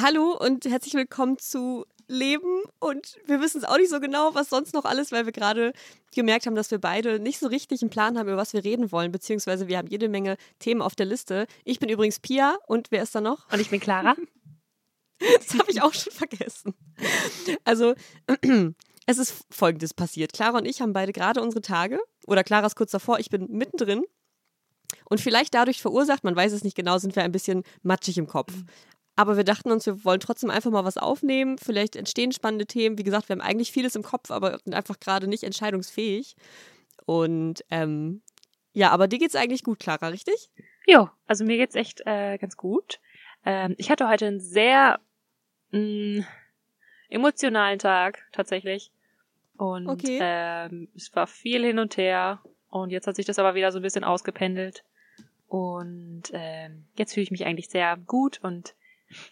Hallo und herzlich willkommen zu Leben. Und wir wissen es auch nicht so genau, was sonst noch alles, weil wir gerade gemerkt haben, dass wir beide nicht so richtig einen Plan haben, über was wir reden wollen, beziehungsweise wir haben jede Menge Themen auf der Liste. Ich bin übrigens Pia und wer ist da noch? Und ich bin Clara. das habe ich auch schon vergessen. Also, es ist Folgendes passiert. Clara und ich haben beide gerade unsere Tage, oder Clara ist kurz davor, ich bin mittendrin. Und vielleicht dadurch verursacht, man weiß es nicht genau, sind wir ein bisschen matschig im Kopf. Aber wir dachten uns, wir wollen trotzdem einfach mal was aufnehmen. Vielleicht entstehen spannende Themen. Wie gesagt, wir haben eigentlich vieles im Kopf, aber sind einfach gerade nicht entscheidungsfähig. Und ähm, ja, aber dir geht's eigentlich gut, Clara, richtig? Jo, also mir geht's echt äh, ganz gut. Ähm, ich hatte heute einen sehr mh, mm, emotionalen Tag tatsächlich. Und okay. ähm, es war viel hin und her. Und jetzt hat sich das aber wieder so ein bisschen ausgependelt. Und ähm, jetzt fühle ich mich eigentlich sehr gut und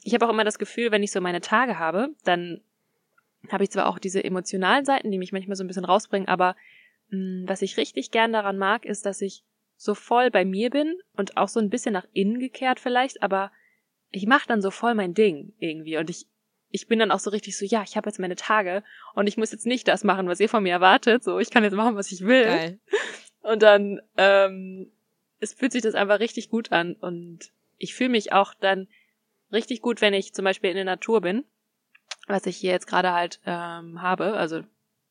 ich habe auch immer das Gefühl, wenn ich so meine Tage habe, dann habe ich zwar auch diese emotionalen Seiten, die mich manchmal so ein bisschen rausbringen, aber mh, hm, was ich richtig gern daran mag, ist, dass ich so voll bei mir bin und auch so ein bisschen nach innen gekehrt vielleicht, aber ich mache dann so voll mein Ding irgendwie und ich ich bin dann auch so richtig so, ja, ich habe jetzt meine Tage und ich muss jetzt nicht das machen, was ihr von mir erwartet, so ich kann jetzt machen, was ich will. Geil. Und dann ähm, es fühlt sich das einfach richtig gut an und ich fühle mich auch dann richtig gut, wenn ich zum Beispiel in der Natur bin, was ich hier jetzt gerade halt ähm, habe. Also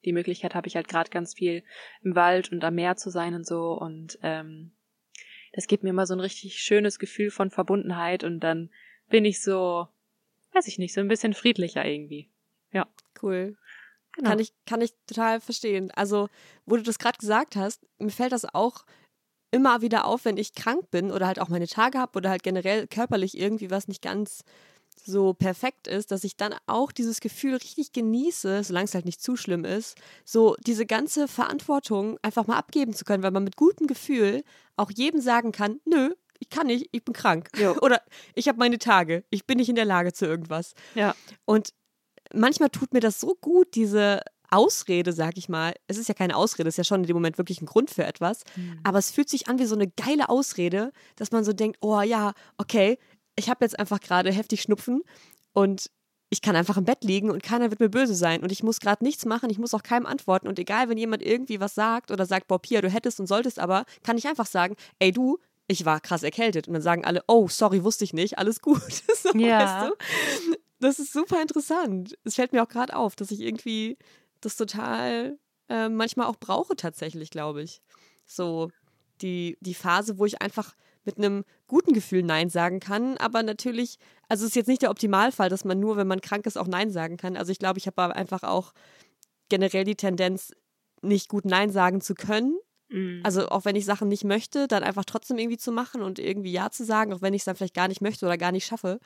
die Möglichkeit habe ich halt gerade ganz viel im Wald und am Meer zu sein und so. Und ähm, das gibt mir immer so ein richtig schönes Gefühl von Verbundenheit und dann bin ich so, weiß ich nicht, so ein bisschen friedlicher irgendwie. Ja. Cool. Genau. Kann ich, kann ich total verstehen. Also, wo du das gerade gesagt hast, mir fällt das auch immer wieder auf, wenn ich krank bin oder halt auch meine Tage habe oder halt generell körperlich irgendwie was nicht ganz so perfekt ist, dass ich dann auch dieses Gefühl richtig genieße, solange es halt nicht zu schlimm ist, so diese ganze Verantwortung einfach mal abgeben zu können, weil man mit gutem Gefühl auch jedem sagen kann, nö, ich kann nicht, ich bin krank. Jo. Oder ich habe meine Tage, ich bin nicht in der Lage zu irgendwas. Ja. Und manchmal tut mir das so gut, diese Ausrede, sag ich mal. Es ist ja keine Ausrede, es ist ja schon in dem Moment wirklich ein Grund für etwas. Mhm. Aber es fühlt sich an wie so eine geile Ausrede, dass man so denkt, oh ja, okay, ich habe jetzt einfach gerade heftig Schnupfen und ich kann einfach im Bett liegen und keiner wird mir böse sein und ich muss gerade nichts machen, ich muss auch keinem antworten und egal, wenn jemand irgendwie was sagt oder sagt, boah, Pia, du hättest und solltest aber, kann ich einfach sagen, ey du, ich war krass erkältet und dann sagen alle, oh, sorry, wusste ich nicht, alles gut. so, ja. Weißt du? Das ist super interessant. Es fällt mir auch gerade auf, dass ich irgendwie das total äh, manchmal auch brauche tatsächlich, glaube ich. So die, die Phase, wo ich einfach mit einem guten Gefühl Nein sagen kann, aber natürlich, also es ist jetzt nicht der Optimalfall, dass man nur, wenn man krank ist, auch Nein sagen kann. Also ich glaube, ich habe einfach auch generell die Tendenz, nicht gut Nein sagen zu können. Mhm. Also auch wenn ich Sachen nicht möchte, dann einfach trotzdem irgendwie zu machen und irgendwie Ja zu sagen, auch wenn ich es dann vielleicht gar nicht möchte oder gar nicht schaffe.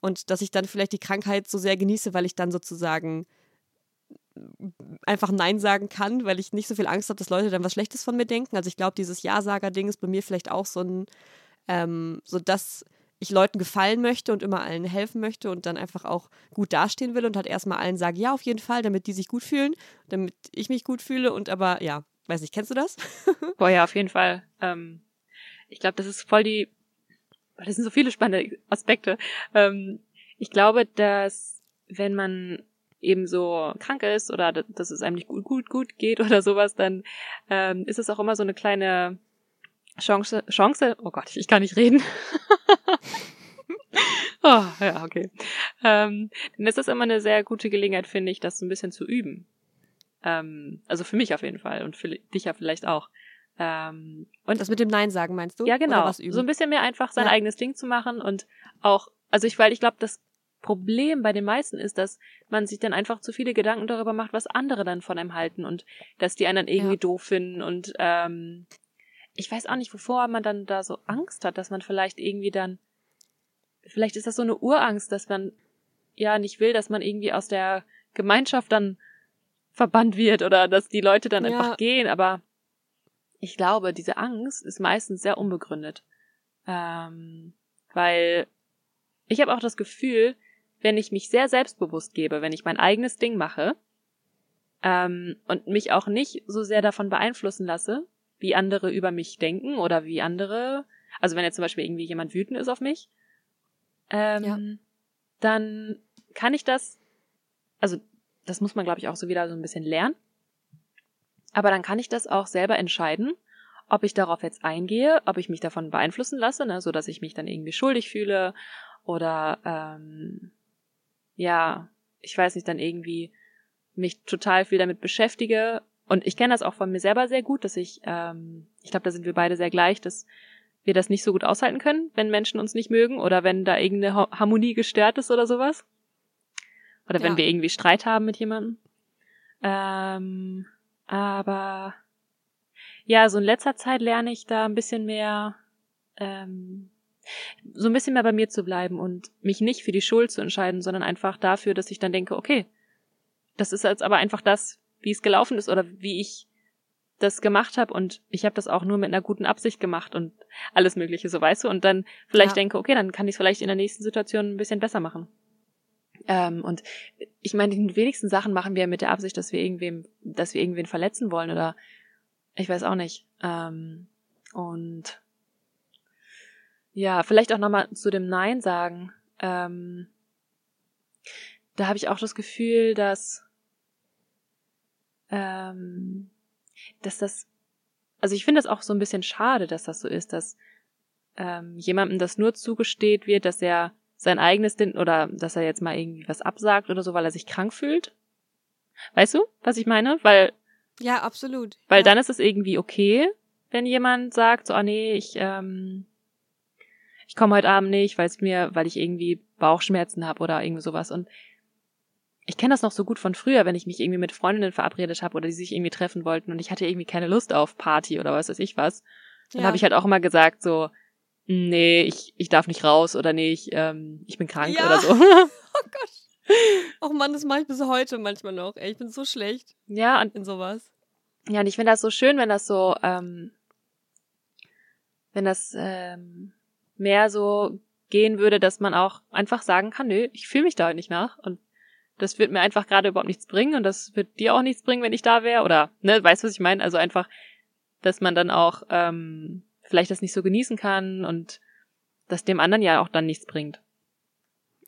Und dass ich dann vielleicht die Krankheit so sehr genieße, weil ich dann sozusagen einfach Nein sagen kann, weil ich nicht so viel Angst habe, dass Leute dann was Schlechtes von mir denken. Also ich glaube, dieses Ja-Sager-Ding ist bei mir vielleicht auch so ein, ähm, so dass ich Leuten gefallen möchte und immer allen helfen möchte und dann einfach auch gut dastehen will und halt erstmal allen sage, ja, auf jeden Fall, damit die sich gut fühlen, damit ich mich gut fühle und aber, ja, weiß nicht, kennst du das? Boah, ja, auf jeden Fall. Ähm, ich glaube, das ist voll die, das sind so viele spannende Aspekte. Ähm, ich glaube, dass wenn man eben so krank ist oder dass es einem nicht gut, gut, gut geht oder sowas, dann ähm, ist es auch immer so eine kleine Chance, Chance, oh Gott, ich kann nicht reden. oh, ja, okay. Ähm, dann ist das immer eine sehr gute Gelegenheit, finde ich, das ein bisschen zu üben. Ähm, also für mich auf jeden Fall und für dich ja vielleicht auch. Ähm, und das mit dem Nein sagen meinst du? Ja, genau. So ein bisschen mehr einfach sein ja. eigenes Ding zu machen und auch, also ich, weil ich glaube, das Problem bei den meisten ist, dass man sich dann einfach zu viele Gedanken darüber macht, was andere dann von einem halten und dass die einen irgendwie ja. doof finden und ähm, ich weiß auch nicht, wovor man dann da so Angst hat, dass man vielleicht irgendwie dann, vielleicht ist das so eine Urangst, dass man ja nicht will, dass man irgendwie aus der Gemeinschaft dann verbannt wird oder dass die Leute dann ja. einfach gehen, aber ich glaube, diese Angst ist meistens sehr unbegründet. Ähm, weil ich habe auch das Gefühl, wenn ich mich sehr selbstbewusst gebe, wenn ich mein eigenes Ding mache ähm, und mich auch nicht so sehr davon beeinflussen lasse, wie andere über mich denken oder wie andere, also wenn jetzt zum Beispiel irgendwie jemand wütend ist auf mich, ähm, ja. dann kann ich das, also das muss man, glaube ich, auch so wieder so ein bisschen lernen. Aber dann kann ich das auch selber entscheiden, ob ich darauf jetzt eingehe, ob ich mich davon beeinflussen lasse, ne, so dass ich mich dann irgendwie schuldig fühle oder ähm, ja, ich weiß nicht, dann irgendwie mich total viel damit beschäftige. Und ich kenne das auch von mir selber sehr gut, dass ich, ähm, ich glaube, da sind wir beide sehr gleich, dass wir das nicht so gut aushalten können, wenn Menschen uns nicht mögen oder wenn da irgendeine Harmonie gestört ist oder sowas. Oder wenn ja. wir irgendwie Streit haben mit jemandem. Ähm, aber ja, so in letzter Zeit lerne ich da ein bisschen mehr, ähm, so ein bisschen mehr bei mir zu bleiben und mich nicht für die Schuld zu entscheiden, sondern einfach dafür, dass ich dann denke, okay, das ist jetzt aber einfach das, wie es gelaufen ist oder wie ich das gemacht habe und ich habe das auch nur mit einer guten Absicht gemacht und alles Mögliche, so weißt du, und dann vielleicht ja. denke, okay, dann kann ich es vielleicht in der nächsten Situation ein bisschen besser machen. Ähm, und ich meine, die wenigsten Sachen machen wir mit der Absicht, dass wir irgendwem, dass wir irgendwen verletzen wollen oder ich weiß auch nicht. Ähm, und ja, vielleicht auch nochmal zu dem Nein sagen. Ähm, da habe ich auch das Gefühl, dass, ähm, dass das, also ich finde es auch so ein bisschen schade, dass das so ist, dass ähm, jemandem das nur zugesteht wird, dass er sein eigenes Ding oder dass er jetzt mal irgendwie was absagt oder so, weil er sich krank fühlt. Weißt du, was ich meine? Weil ja, absolut. Weil ja. dann ist es irgendwie okay, wenn jemand sagt, so, ah nee, ich, ähm, ich komme heute Abend nicht, weil es mir, weil ich irgendwie Bauchschmerzen habe oder irgendwie sowas. Und ich kenne das noch so gut von früher, wenn ich mich irgendwie mit Freundinnen verabredet habe oder die sich irgendwie treffen wollten und ich hatte irgendwie keine Lust auf Party oder was weiß ich was. Dann ja. habe ich halt auch immer gesagt, so, nee, ich, ich darf nicht raus oder nee, ich, ähm, ich bin krank ja. oder so. oh Gott. Och Mann, das mache ich bis heute manchmal noch. Ey, ich bin so schlecht. Ja, und in sowas. Ja, und ich finde das so schön, wenn das so, ähm, wenn das ähm, mehr so gehen würde, dass man auch einfach sagen kann, nö, ich fühle mich da nicht nach und das wird mir einfach gerade überhaupt nichts bringen und das wird dir auch nichts bringen, wenn ich da wäre oder ne, weißt du, was ich meine? Also einfach, dass man dann auch ähm, vielleicht das nicht so genießen kann und das dem anderen ja auch dann nichts bringt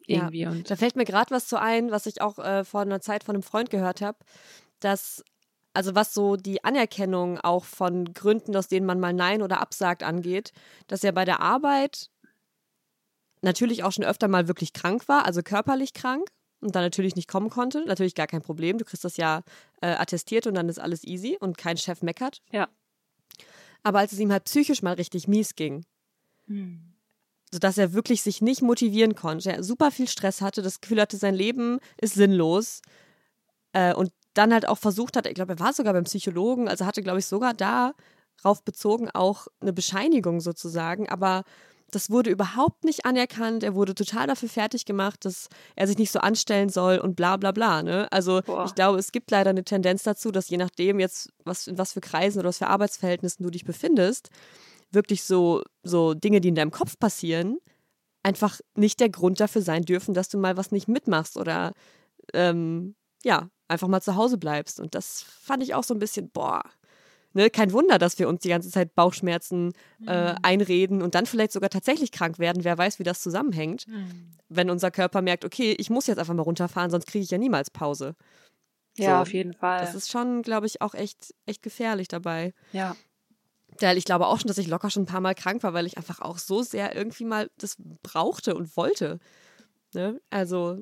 irgendwie. Ja, und da fällt mir gerade was zu ein, was ich auch äh, vor einer Zeit von einem Freund gehört habe, dass also was so die Anerkennung auch von Gründen, aus denen man mal Nein oder absagt angeht, dass er bei der Arbeit natürlich auch schon öfter mal wirklich krank war, also körperlich krank und dann natürlich nicht kommen konnte. Natürlich gar kein Problem. Du kriegst das ja äh, attestiert und dann ist alles easy und kein Chef meckert. Ja. Aber als es ihm halt psychisch mal richtig mies ging, hm sodass er wirklich sich nicht motivieren konnte. Er super viel Stress hatte, das Gefühl hatte, sein Leben ist sinnlos. Äh, und dann halt auch versucht hat, ich glaube, er war sogar beim Psychologen, also hatte, glaube ich, sogar darauf bezogen auch eine Bescheinigung sozusagen, aber das wurde überhaupt nicht anerkannt. Er wurde total dafür fertig gemacht, dass er sich nicht so anstellen soll und bla bla bla. Ne? Also Boah. ich glaube, es gibt leider eine Tendenz dazu, dass je nachdem jetzt, was, in was für Kreisen oder was für Arbeitsverhältnissen du dich befindest, wirklich so, so Dinge, die in deinem Kopf passieren, einfach nicht der Grund dafür sein dürfen, dass du mal was nicht mitmachst oder ähm, ja, einfach mal zu Hause bleibst. Und das fand ich auch so ein bisschen, boah, ne, kein Wunder, dass wir uns die ganze Zeit Bauchschmerzen äh, mhm. einreden und dann vielleicht sogar tatsächlich krank werden. Wer weiß, wie das zusammenhängt, mhm. wenn unser Körper merkt, okay, ich muss jetzt einfach mal runterfahren, sonst kriege ich ja niemals Pause. Ja, so, auf jeden Fall. Das ist schon, glaube ich, auch echt, echt gefährlich dabei. Ja. Weil ich glaube auch schon, dass ich locker schon ein paar Mal krank war, weil ich einfach auch so sehr irgendwie mal das brauchte und wollte. Ne? Also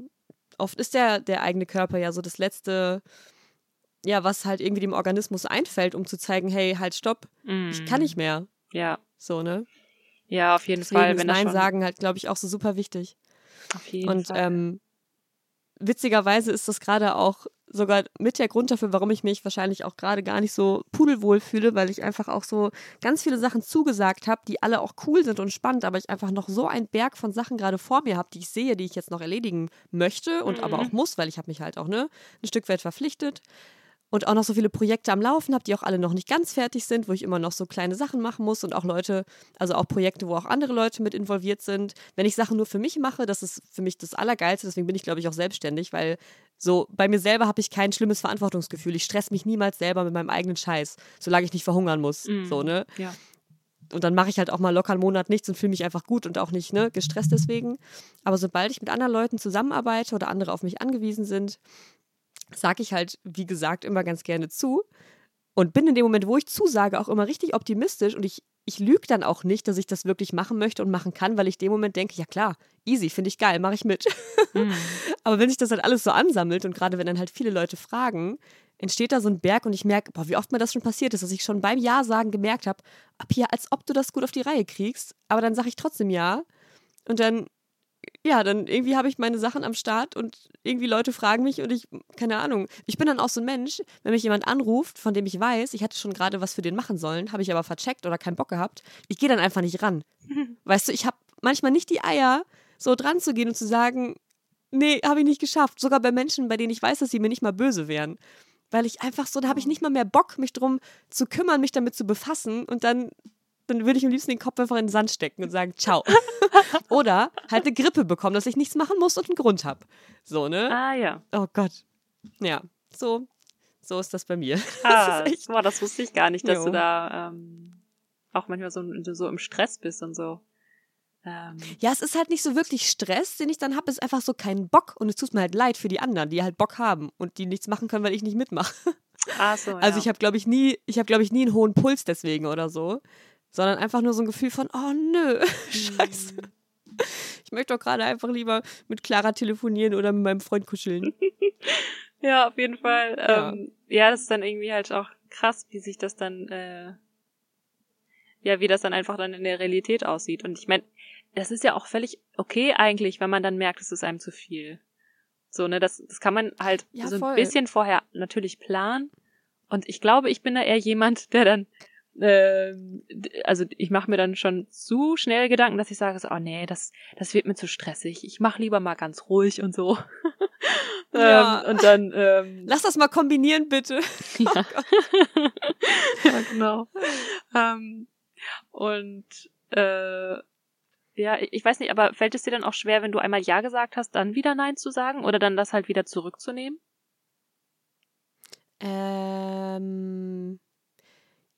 oft ist der, der eigene Körper ja so das letzte, ja, was halt irgendwie dem Organismus einfällt, um zu zeigen, hey, halt, stopp, mm. ich kann nicht mehr. Ja. So, ne? Ja, auf jeden Deswegen Fall. Wenn Nein sagen halt, glaube ich, auch so super wichtig. Auf jeden und, Fall. Und ähm, witzigerweise ist das gerade auch sogar mit der Grund dafür, warum ich mich wahrscheinlich auch gerade gar nicht so pudelwohl fühle, weil ich einfach auch so ganz viele Sachen zugesagt habe, die alle auch cool sind und spannend, aber ich einfach noch so einen Berg von Sachen gerade vor mir habe, die ich sehe, die ich jetzt noch erledigen möchte und mhm. aber auch muss, weil ich habe mich halt auch ne, ein Stück weit verpflichtet und auch noch so viele Projekte am Laufen habe, die auch alle noch nicht ganz fertig sind, wo ich immer noch so kleine Sachen machen muss und auch Leute, also auch Projekte, wo auch andere Leute mit involviert sind. Wenn ich Sachen nur für mich mache, das ist für mich das Allergeilste, deswegen bin ich, glaube ich, auch selbstständig, weil so bei mir selber habe ich kein schlimmes Verantwortungsgefühl. Ich stress mich niemals selber mit meinem eigenen Scheiß, solange ich nicht verhungern muss. Mhm. So, ne? Ja. und dann mache ich halt auch mal locker einen Monat nichts und fühle mich einfach gut und auch nicht ne, gestresst deswegen. Aber sobald ich mit anderen Leuten zusammenarbeite oder andere auf mich angewiesen sind, sage ich halt, wie gesagt, immer ganz gerne zu. Und bin in dem Moment, wo ich zusage, auch immer richtig optimistisch und ich, ich lüge dann auch nicht, dass ich das wirklich machen möchte und machen kann, weil ich dem Moment denke, ja klar, easy, finde ich geil, mache ich mit. Mhm. Aber wenn sich das halt alles so ansammelt und gerade wenn dann halt viele Leute fragen, entsteht da so ein Berg und ich merke, boah, wie oft mir das schon passiert ist, dass ich schon beim Ja sagen gemerkt habe, ab hier, als ob du das gut auf die Reihe kriegst, aber dann sage ich trotzdem Ja und dann ja, dann irgendwie habe ich meine Sachen am Start und irgendwie Leute fragen mich und ich, keine Ahnung, ich bin dann auch so ein Mensch, wenn mich jemand anruft, von dem ich weiß, ich hätte schon gerade was für den machen sollen, habe ich aber vercheckt oder keinen Bock gehabt, ich gehe dann einfach nicht ran. Weißt du, ich habe manchmal nicht die Eier, so dran zu gehen und zu sagen, nee, habe ich nicht geschafft. Sogar bei Menschen, bei denen ich weiß, dass sie mir nicht mal böse wären weil ich einfach so, da habe ich nicht mal mehr Bock, mich drum zu kümmern, mich damit zu befassen und dann, dann würde ich am liebsten den Kopf einfach in den Sand stecken und sagen, ciao. Oder halt eine Grippe bekommen, dass ich nichts machen muss und einen Grund habe. So, ne? Ah, ja. Oh Gott. Ja, so, so ist das bei mir. Ah, das, boah, das wusste ich gar nicht, dass jo. du da ähm, auch manchmal so, so im Stress bist und so. Ähm, ja, es ist halt nicht so wirklich Stress, den ich dann habe. Es ist einfach so kein Bock und es tut mir halt leid für die anderen, die halt Bock haben und die nichts machen können, weil ich nicht mitmache. Ach so, Also ich habe, glaube ich, nie, ich habe, glaube ich, nie einen hohen Puls deswegen oder so, sondern einfach nur so ein Gefühl von, oh nö, scheiße. Hm. Ich möchte doch gerade einfach lieber mit Clara telefonieren oder mit meinem Freund kuscheln. ja, auf jeden Fall. Ja. Ähm, ja, das ist dann irgendwie halt auch krass, wie sich das dann äh, ja, wie das dann einfach dann in der Realität aussieht. Und ich meine, das ist ja auch völlig okay eigentlich, wenn man dann merkt, es ist einem zu viel. So, ne, das, das kann man halt ja, so ein voll. bisschen vorher natürlich planen. Und ich glaube, ich bin da eher jemand, der dann, äh, also ich mache mir dann schon zu schnell Gedanken, dass ich sage, so, oh nee, das, das wird mir zu stressig. Ich mache lieber mal ganz ruhig und so. Ja. ähm, und dann ähm, lass das mal kombinieren, bitte. Ja, oh ja genau. ähm, und äh, ja, ich weiß nicht, aber fällt es dir dann auch schwer, wenn du einmal Ja gesagt hast, dann wieder Nein zu sagen oder dann das halt wieder zurückzunehmen? Ähm,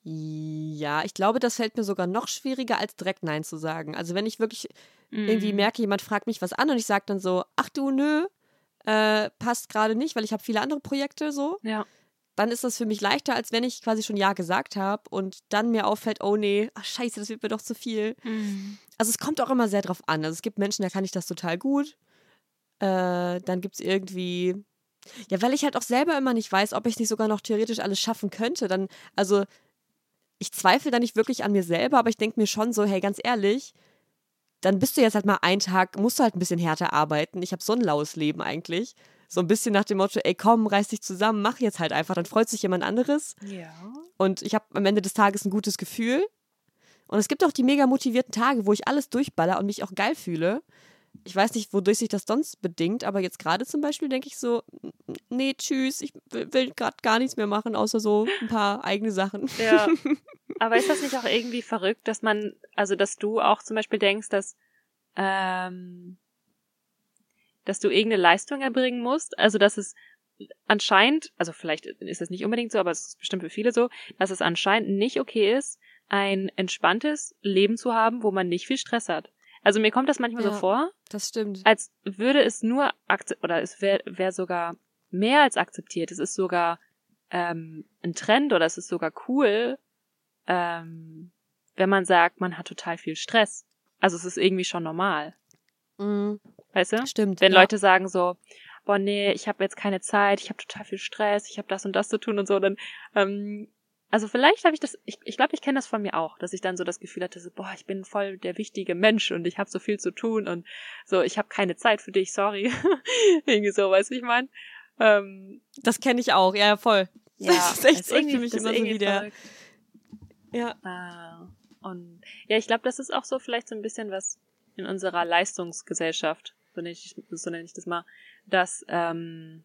ja, ich glaube, das fällt mir sogar noch schwieriger, als direkt Nein zu sagen. Also wenn ich wirklich mm. irgendwie merke, jemand fragt mich was an und ich sage dann so, ach du, nö, äh, passt gerade nicht, weil ich habe viele andere Projekte so. Ja dann ist das für mich leichter, als wenn ich quasi schon Ja gesagt habe und dann mir auffällt, oh nee, ach scheiße, das wird mir doch zu viel. Mhm. Also es kommt auch immer sehr drauf an. Also es gibt Menschen, da kann ich das total gut. Äh, dann gibt es irgendwie, ja, weil ich halt auch selber immer nicht weiß, ob ich nicht sogar noch theoretisch alles schaffen könnte. Dann, also ich zweifle da nicht wirklich an mir selber, aber ich denke mir schon so, hey, ganz ehrlich, dann bist du jetzt halt mal einen Tag, musst du halt ein bisschen härter arbeiten. Ich habe so ein laues Leben eigentlich. So ein bisschen nach dem Motto, ey, komm, reiß dich zusammen, mach jetzt halt einfach, dann freut sich jemand anderes. Ja. Und ich habe am Ende des Tages ein gutes Gefühl. Und es gibt auch die mega motivierten Tage, wo ich alles durchballer und mich auch geil fühle. Ich weiß nicht, wodurch sich das sonst bedingt, aber jetzt gerade zum Beispiel denke ich so, nee, tschüss, ich will gerade gar nichts mehr machen, außer so ein paar eigene Sachen. Ja. Aber ist das nicht auch irgendwie verrückt, dass man, also dass du auch zum Beispiel denkst, dass ähm, dass du irgendeine Leistung erbringen musst. Also, dass es anscheinend, also vielleicht ist es nicht unbedingt so, aber es ist bestimmt für viele so, dass es anscheinend nicht okay ist, ein entspanntes Leben zu haben, wo man nicht viel Stress hat. Also mir kommt das manchmal ja, so vor. Das stimmt. Als würde es nur oder es wäre wär sogar mehr als akzeptiert. Es ist sogar ähm, ein Trend oder es ist sogar cool, ähm, wenn man sagt, man hat total viel Stress. Also es ist irgendwie schon normal. Mhm. Weißt du? Stimmt. Wenn ja. Leute sagen so, boah, nee, ich habe jetzt keine Zeit, ich habe total viel Stress, ich habe das und das zu tun und so, dann, ähm, also vielleicht habe ich das, ich glaube, ich, glaub, ich kenne das von mir auch, dass ich dann so das Gefühl hatte, so, boah, ich bin voll der wichtige Mensch und ich habe so viel zu tun und so, ich habe keine Zeit für dich, sorry. Irgendwie so, weißt du, ich meine? Ähm, das kenne ich auch, ja, voll. Ja, das ist echt ist für mich immer so wie der. Ja. Ah, und ja, ich glaube, das ist auch so vielleicht so ein bisschen was in unserer Leistungsgesellschaft so nenne ich, so nenne ich das mal, dass, ähm,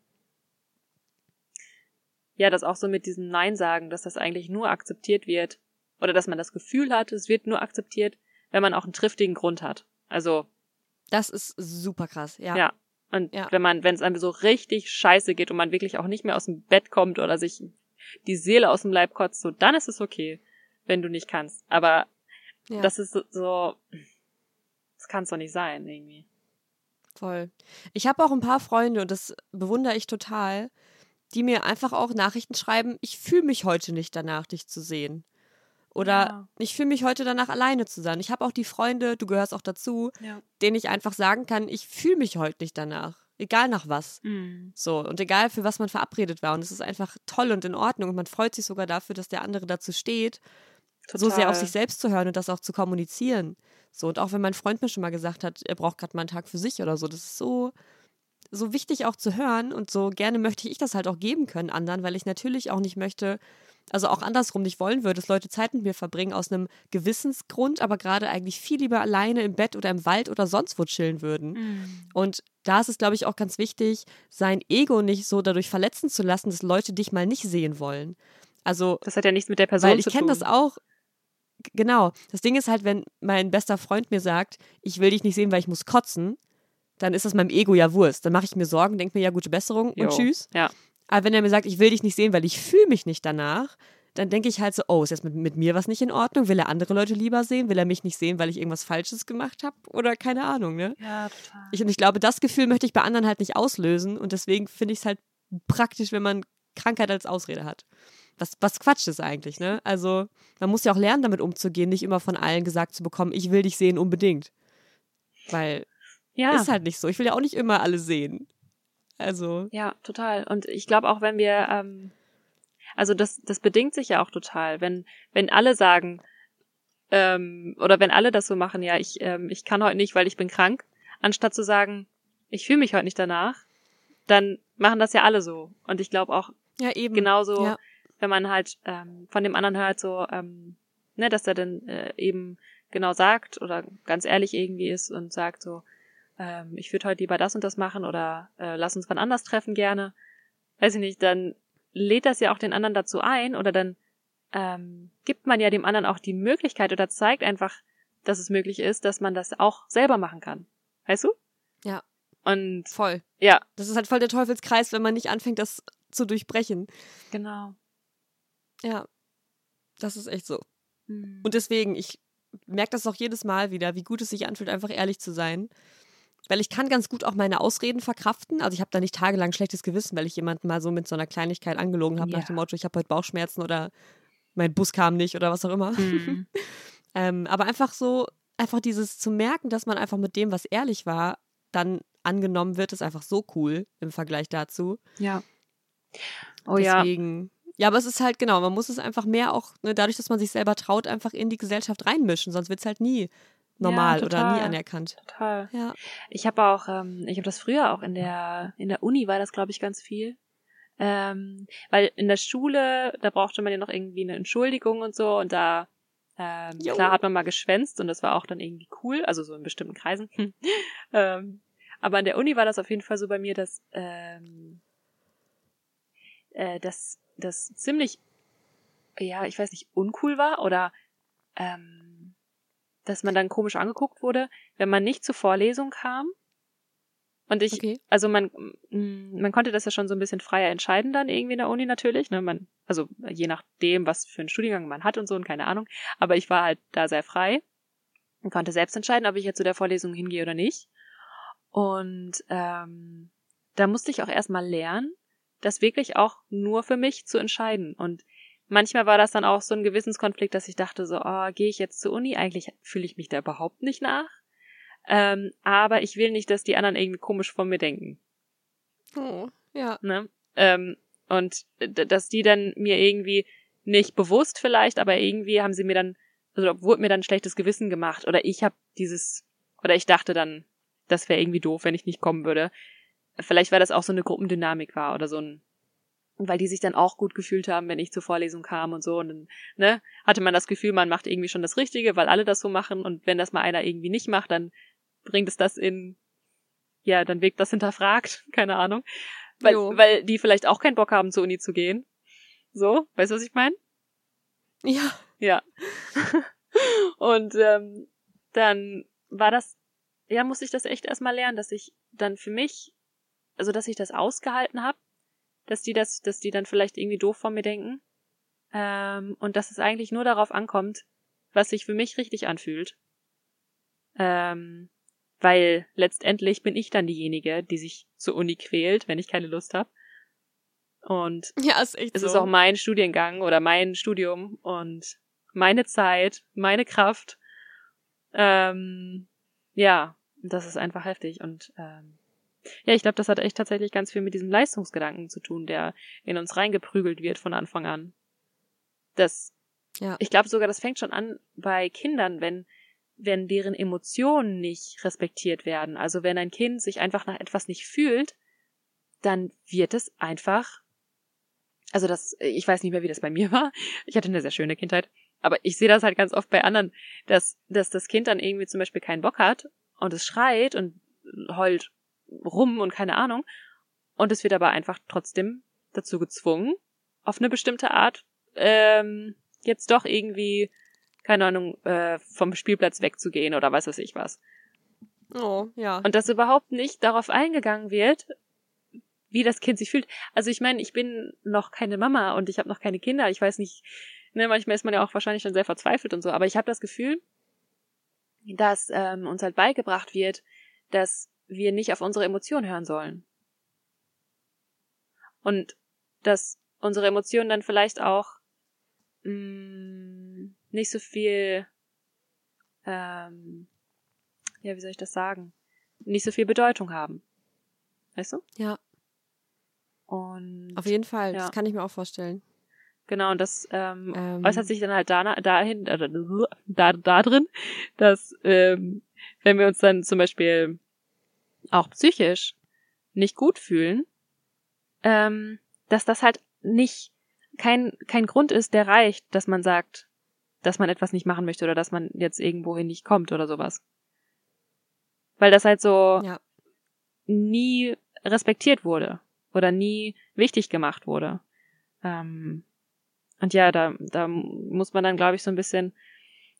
ja, dass auch so mit diesem Nein sagen, dass das eigentlich nur akzeptiert wird, oder dass man das Gefühl hat, es wird nur akzeptiert, wenn man auch einen triftigen Grund hat. Also. Das ist super krass, ja. Ja. Und ja. wenn man, wenn es einem so richtig scheiße geht und man wirklich auch nicht mehr aus dem Bett kommt oder sich die Seele aus dem Leib kotzt, so, dann ist es okay, wenn du nicht kannst. Aber Ja. Das ist so, das kann es doch nicht sein, irgendwie. Voll. Ich habe auch ein paar Freunde und das bewundere ich total, die mir einfach auch Nachrichten schreiben, ich fühle mich heute nicht danach, dich zu sehen. Oder ja. ich fühle mich heute danach, alleine zu sein. Ich habe auch die Freunde, du gehörst auch dazu, ja. denen ich einfach sagen kann, ich fühle mich heute nicht danach. Egal nach was. Mhm. So, und egal für was man verabredet war. Und es ist einfach toll und in Ordnung. Und man freut sich sogar dafür, dass der andere dazu steht, Total. so sehr auf sich selbst zu hören und das auch zu kommunizieren. So, und auch wenn mein Freund mir schon mal gesagt hat, er braucht gerade mal einen Tag für sich oder so, das ist so, so wichtig auch zu hören und so gerne möchte ich das halt auch geben können anderen, weil ich natürlich auch nicht möchte, also auch andersrum nicht wollen würde, dass Leute Zeit mit mir verbringen aus einem Gewissensgrund, aber gerade eigentlich viel lieber alleine im Bett oder im Wald oder sonst wo chillen würden. Mhm. Und da ist es, glaube ich, auch ganz wichtig, sein Ego nicht so dadurch verletzen zu lassen, dass Leute dich mal nicht sehen wollen. Also das hat ja nichts mit der Person weil ich kenne das auch. Genau. Das Ding ist halt, wenn mein bester Freund mir sagt, ich will dich nicht sehen, weil ich muss kotzen, dann ist das meinem Ego ja Wurst. Dann mache ich mir Sorgen, denke mir ja gute Besserung jo. und tschüss. Ja. Aber wenn er mir sagt, ich will dich nicht sehen, weil ich fühle mich nicht danach, dann denke ich halt so, oh, ist jetzt mit, mit, mir was nicht in Ordnung? Will er andere Leute lieber sehen? Will er mich nicht sehen, weil ich irgendwas Falsches gemacht habe? Oder keine Ahnung, ne? Ja, total. Ich, und ich glaube, das Gefühl möchte ich bei anderen halt nicht auslösen. Und deswegen finde ich es halt praktisch, wenn man Krankheit als Ausrede hat. Was, was Quatsch ist eigentlich, ne? Also, man muss ja auch lernen, damit umzugehen, nicht immer von allen gesagt zu bekommen, ich will dich sehen unbedingt. Weil ja. ist halt nicht so. Ich will ja auch nicht immer alle sehen. Also. Ja, total. Und ich glaube auch, wenn wir, ähm, also das, das bedingt sich ja auch total. Wenn, wenn alle sagen, ähm, oder wenn alle das so machen, ja, ich, ähm, ich kann heute nicht, weil ich bin krank, anstatt zu sagen, ich fühle mich heute nicht danach, dann machen das ja alle so. Und ich glaube auch ja, eben. genauso, ja. wenn man halt ähm, von dem anderen hört, so, ähm, ne, dass er dann äh, eben genau sagt oder ganz ehrlich irgendwie ist und sagt so, ähm, ich würde heute lieber das und das machen oder äh, lass uns wann anders treffen gerne, weiß ich nicht, dann lädt das ja auch den anderen dazu ein oder dann ähm, gibt man ja dem anderen auch die Möglichkeit oder zeigt einfach, dass es möglich ist, dass man das auch selber machen kann. Weißt du? Ja. Und voll. Ja. Das ist halt voll der Teufelskreis, wenn man nicht anfängt, das zu durchbrechen. Genau. Ja. Das ist echt so. Mhm. Und deswegen, ich merke das auch jedes Mal wieder, wie gut es sich anfühlt, einfach ehrlich zu sein weil ich kann ganz gut auch meine Ausreden verkraften. Also ich habe da nicht tagelang schlechtes Gewissen, weil ich jemanden mal so mit so einer Kleinigkeit angelogen habe, ja. nach dem Motto, ich habe heute Bauchschmerzen oder mein Bus kam nicht oder was auch immer. Mhm. ähm, aber einfach so, einfach dieses zu merken, dass man einfach mit dem, was ehrlich war, dann angenommen wird, ist einfach so cool im Vergleich dazu. Ja. Oh Deswegen, ja. Ja, aber es ist halt genau, man muss es einfach mehr auch, ne, dadurch, dass man sich selber traut, einfach in die Gesellschaft reinmischen, sonst wird es halt nie normal ja, oder nie anerkannt. Total. Ja. Ich habe auch, ähm, ich habe das früher auch in der in der Uni war das glaube ich ganz viel, ähm, weil in der Schule da brauchte man ja noch irgendwie eine Entschuldigung und so und da ähm, klar hat man mal geschwänzt und das war auch dann irgendwie cool, also so in bestimmten Kreisen. ähm, aber an der Uni war das auf jeden Fall so bei mir, dass ähm, äh, dass das ziemlich ja, ich weiß nicht, uncool war oder ähm, dass man dann komisch angeguckt wurde, wenn man nicht zur Vorlesung kam. Und ich, okay. also man, mm, man konnte das ja schon so ein bisschen freier entscheiden dann irgendwie in der Uni natürlich, ne, man, also je nachdem, was für einen Studiengang man hat und so und keine Ahnung. Aber ich war halt da sehr frei und konnte selbst entscheiden, ob ich jetzt zu der Vorlesung hingehe oder nicht. Und ähm, da musste ich auch erstmal lernen, das wirklich auch nur für mich zu entscheiden. Und manchmal war das dann auch so ein Gewissenskonflikt, dass ich dachte so, oh, gehe ich jetzt zur Uni? Eigentlich fühle ich mich da überhaupt nicht nach. Ähm, aber ich will nicht, dass die anderen irgendwie komisch von mir denken. Oh, ja. Ne? Ähm, und dass die dann mir irgendwie nicht bewusst vielleicht, aber irgendwie haben sie mir dann, also wurde mir dann ein schlechtes Gewissen gemacht. Oder ich habe dieses, oder ich dachte dann, das wäre irgendwie doof, wenn ich nicht kommen würde. Vielleicht weil das auch so eine Gruppendynamik war oder so ein weil die sich dann auch gut gefühlt haben, wenn ich zur Vorlesung kam und so. Und dann ne, hatte man das Gefühl, man macht irgendwie schon das Richtige, weil alle das so machen. Und wenn das mal einer irgendwie nicht macht, dann bringt es das in, ja, dann wirkt das hinterfragt, keine Ahnung. Weil, weil die vielleicht auch keinen Bock haben, zur Uni zu gehen. So, weißt du, was ich meine? Ja. Ja. und ähm, dann war das, ja, musste ich das echt erstmal lernen, dass ich dann für mich, also dass ich das ausgehalten habe, dass die das, dass die dann vielleicht irgendwie doof von mir denken. Ähm, und dass es eigentlich nur darauf ankommt, was sich für mich richtig anfühlt. Ähm, weil letztendlich bin ich dann diejenige, die sich zur Uni quält, wenn ich keine Lust habe. Und ja, ist echt es so. ist auch mein Studiengang oder mein Studium und meine Zeit, meine Kraft. Ähm, ja, das ist einfach heftig. Und ähm, ja, ich glaube, das hat echt tatsächlich ganz viel mit diesem Leistungsgedanken zu tun, der in uns reingeprügelt wird von Anfang an. Das, ja. ich glaube sogar, das fängt schon an bei Kindern, wenn wenn deren Emotionen nicht respektiert werden. Also wenn ein Kind sich einfach nach etwas nicht fühlt, dann wird es einfach also das, ich weiß nicht mehr, wie das bei mir war. Ich hatte eine sehr schöne Kindheit. Aber ich sehe das halt ganz oft bei anderen, dass, dass das Kind dann irgendwie zum Beispiel keinen Bock hat und es schreit und heult rum und keine Ahnung. Und es wird aber einfach trotzdem dazu gezwungen, auf eine bestimmte Art ähm, jetzt doch irgendwie, keine Ahnung, äh, vom Spielplatz wegzugehen oder was weiß ich was. Oh, ja. Und dass überhaupt nicht darauf eingegangen wird, wie das Kind sich fühlt. Also ich meine, ich bin noch keine Mama und ich habe noch keine Kinder. Ich weiß nicht, ne, manchmal ist man ja auch wahrscheinlich schon sehr verzweifelt und so, aber ich habe das Gefühl, dass ähm, uns halt beigebracht wird, dass wir nicht auf unsere Emotionen hören sollen. Und dass unsere Emotionen dann vielleicht auch mh, mm, nicht so viel, ähm, ja, wie soll ich das sagen, nicht so viel Bedeutung haben. Weißt du? Ja. Und auf jeden Fall, ja. das kann ich mir auch vorstellen. Genau, und das ähm, ähm. äußert sich dann halt da, dahin, äh, da, da drin, dass ähm, wenn wir uns dann zum Beispiel auch psychisch nicht gut fühlen, ähm, dass das halt nicht kein, kein Grund ist, der reicht, dass man sagt, dass man etwas nicht machen möchte oder dass man jetzt irgendwohin nicht kommt oder sowas. Weil das halt so ja. nie respektiert wurde oder nie wichtig gemacht wurde. Ähm, und ja, da, da muss man dann, glaube ich, so ein bisschen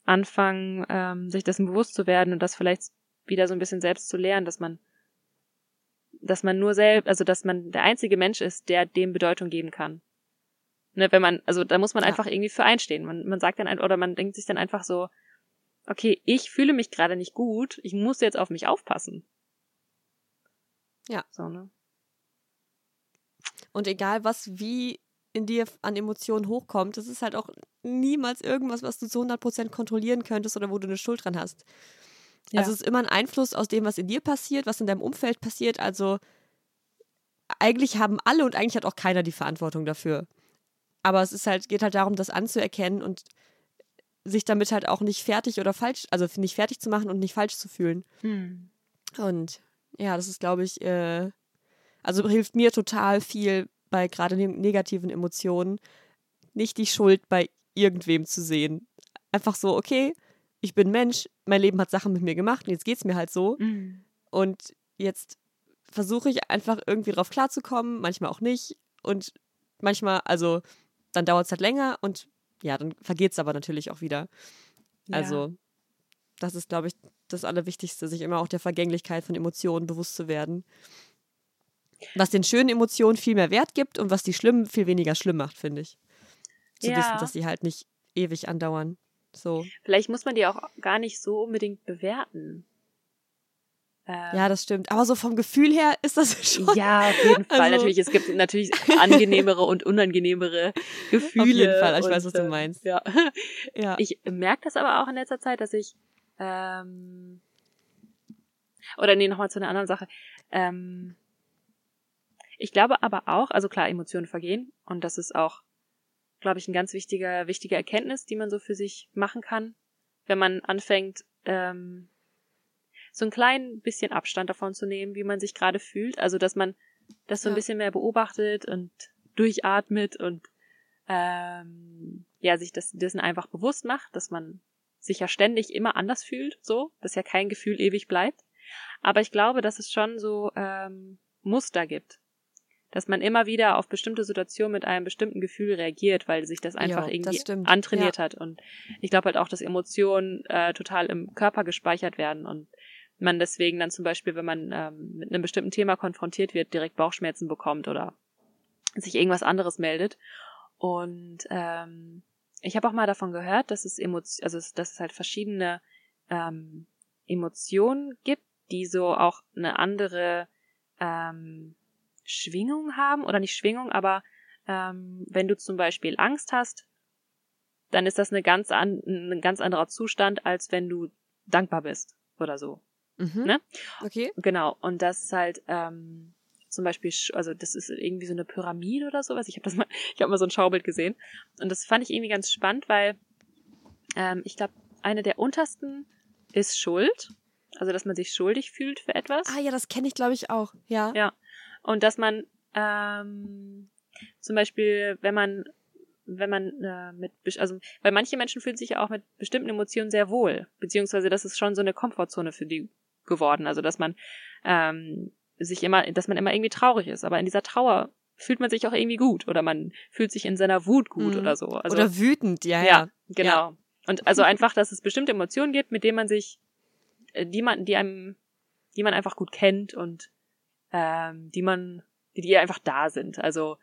anfangen, ähm, sich dessen bewusst zu werden und das vielleicht wieder so ein bisschen selbst zu lernen, dass man, dass man nur selbst, also dass man der einzige Mensch ist, der dem Bedeutung geben kann. Ne, wenn man, also da muss man ja. einfach irgendwie für einstehen. Man, man sagt dann, oder man denkt sich dann einfach so, okay, ich fühle mich gerade nicht gut, ich muss jetzt auf mich aufpassen. Ja. So, ne? Und egal was wie in dir an Emotionen hochkommt, das ist halt auch niemals irgendwas, was du zu 100% kontrollieren könntest oder wo du eine Schuld dran hast. Ja. Also es ist immer ein Einfluss aus dem, was in dir passiert, was in deinem Umfeld passiert. Also eigentlich haben alle und eigentlich hat auch keiner die Verantwortung dafür. Aber es ist halt, geht halt darum, das anzuerkennen und sich damit halt auch nicht fertig oder falsch, also nicht fertig zu machen und nicht falsch zu fühlen. Hm. Und ja, das ist, glaube ich, äh, also hilft mir total viel bei gerade negativen Emotionen, nicht die Schuld bei irgendwem zu sehen. Einfach so, okay, ich bin Mensch, mein Leben hat Sachen mit mir gemacht und jetzt geht es mir halt so. Mhm. Und jetzt versuche ich einfach irgendwie drauf klarzukommen, manchmal auch nicht. Und manchmal, also dann dauert es halt länger und ja, dann vergeht es aber natürlich auch wieder. Ja. Also, das ist, glaube ich, das Allerwichtigste, sich immer auch der Vergänglichkeit von Emotionen bewusst zu werden. Was den schönen Emotionen viel mehr Wert gibt und was die schlimmen viel weniger schlimm macht, finde ich. Zu ja. wissen, dass sie halt nicht ewig andauern. So. Vielleicht muss man die auch gar nicht so unbedingt bewerten. Ähm, ja, das stimmt. Aber so vom Gefühl her ist das schon. Ja, auf jeden Fall. Also, natürlich, es gibt natürlich angenehmere und unangenehmere Gefühle. Auf jeden Fall, ich und, weiß, was du ähm, meinst. Ja. ja. Ich merke das aber auch in letzter Zeit, dass ich ähm, oder nee, nochmal zu einer anderen Sache. Ähm, ich glaube aber auch, also klar, Emotionen vergehen und das ist auch, glaube ich, ein ganz wichtiger, wichtige Erkenntnis, die man so für sich machen kann, wenn man anfängt, ähm, so ein klein bisschen Abstand davon zu nehmen, wie man sich gerade fühlt. Also, dass man das so ein bisschen mehr beobachtet und durchatmet und ähm, ja, sich das dessen einfach bewusst macht, dass man sich ja ständig immer anders fühlt, so, dass ja kein Gefühl ewig bleibt. Aber ich glaube, dass es schon so ähm, Muster gibt, dass man immer wieder auf bestimmte Situationen mit einem bestimmten Gefühl reagiert, weil sich das einfach jo, irgendwie das antrainiert ja. hat. Und ich glaube halt auch, dass Emotionen äh, total im Körper gespeichert werden und man deswegen dann zum Beispiel, wenn man ähm, mit einem bestimmten Thema konfrontiert wird, direkt Bauchschmerzen bekommt oder sich irgendwas anderes meldet. Und ähm, ich habe auch mal davon gehört, dass es Emotionen, also dass es halt verschiedene ähm, Emotionen gibt, die so auch eine andere ähm, Schwingung haben oder nicht Schwingung, aber ähm, wenn du zum Beispiel Angst hast, dann ist das eine ganz an, ein ganz anderer Zustand, als wenn du dankbar bist oder so. Mhm. Ne? Okay. Genau. Und das ist halt ähm, zum Beispiel, also das ist irgendwie so eine Pyramide oder sowas. Ich habe das mal, ich habe mal so ein Schaubild gesehen und das fand ich irgendwie ganz spannend, weil ähm, ich glaube, eine der untersten ist Schuld, also dass man sich schuldig fühlt für etwas. Ah ja, das kenne ich glaube ich auch. Ja. Ja. Und dass man ähm, zum Beispiel, wenn man wenn man äh, mit, also, weil manche Menschen fühlen sich ja auch mit bestimmten Emotionen sehr wohl, beziehungsweise das ist schon so eine Komfortzone für die geworden, also dass man ähm, sich immer, dass man immer irgendwie traurig ist, aber in dieser Trauer fühlt man sich auch irgendwie gut oder man fühlt sich in seiner Wut gut mhm. oder so. Also, oder wütend, ja, ja. Ja, genau. Ja. Und also einfach, dass es bestimmte Emotionen gibt, mit denen man sich, äh, die man, die einem, die man einfach gut kennt und ähm, die man, die, die einfach da sind. Also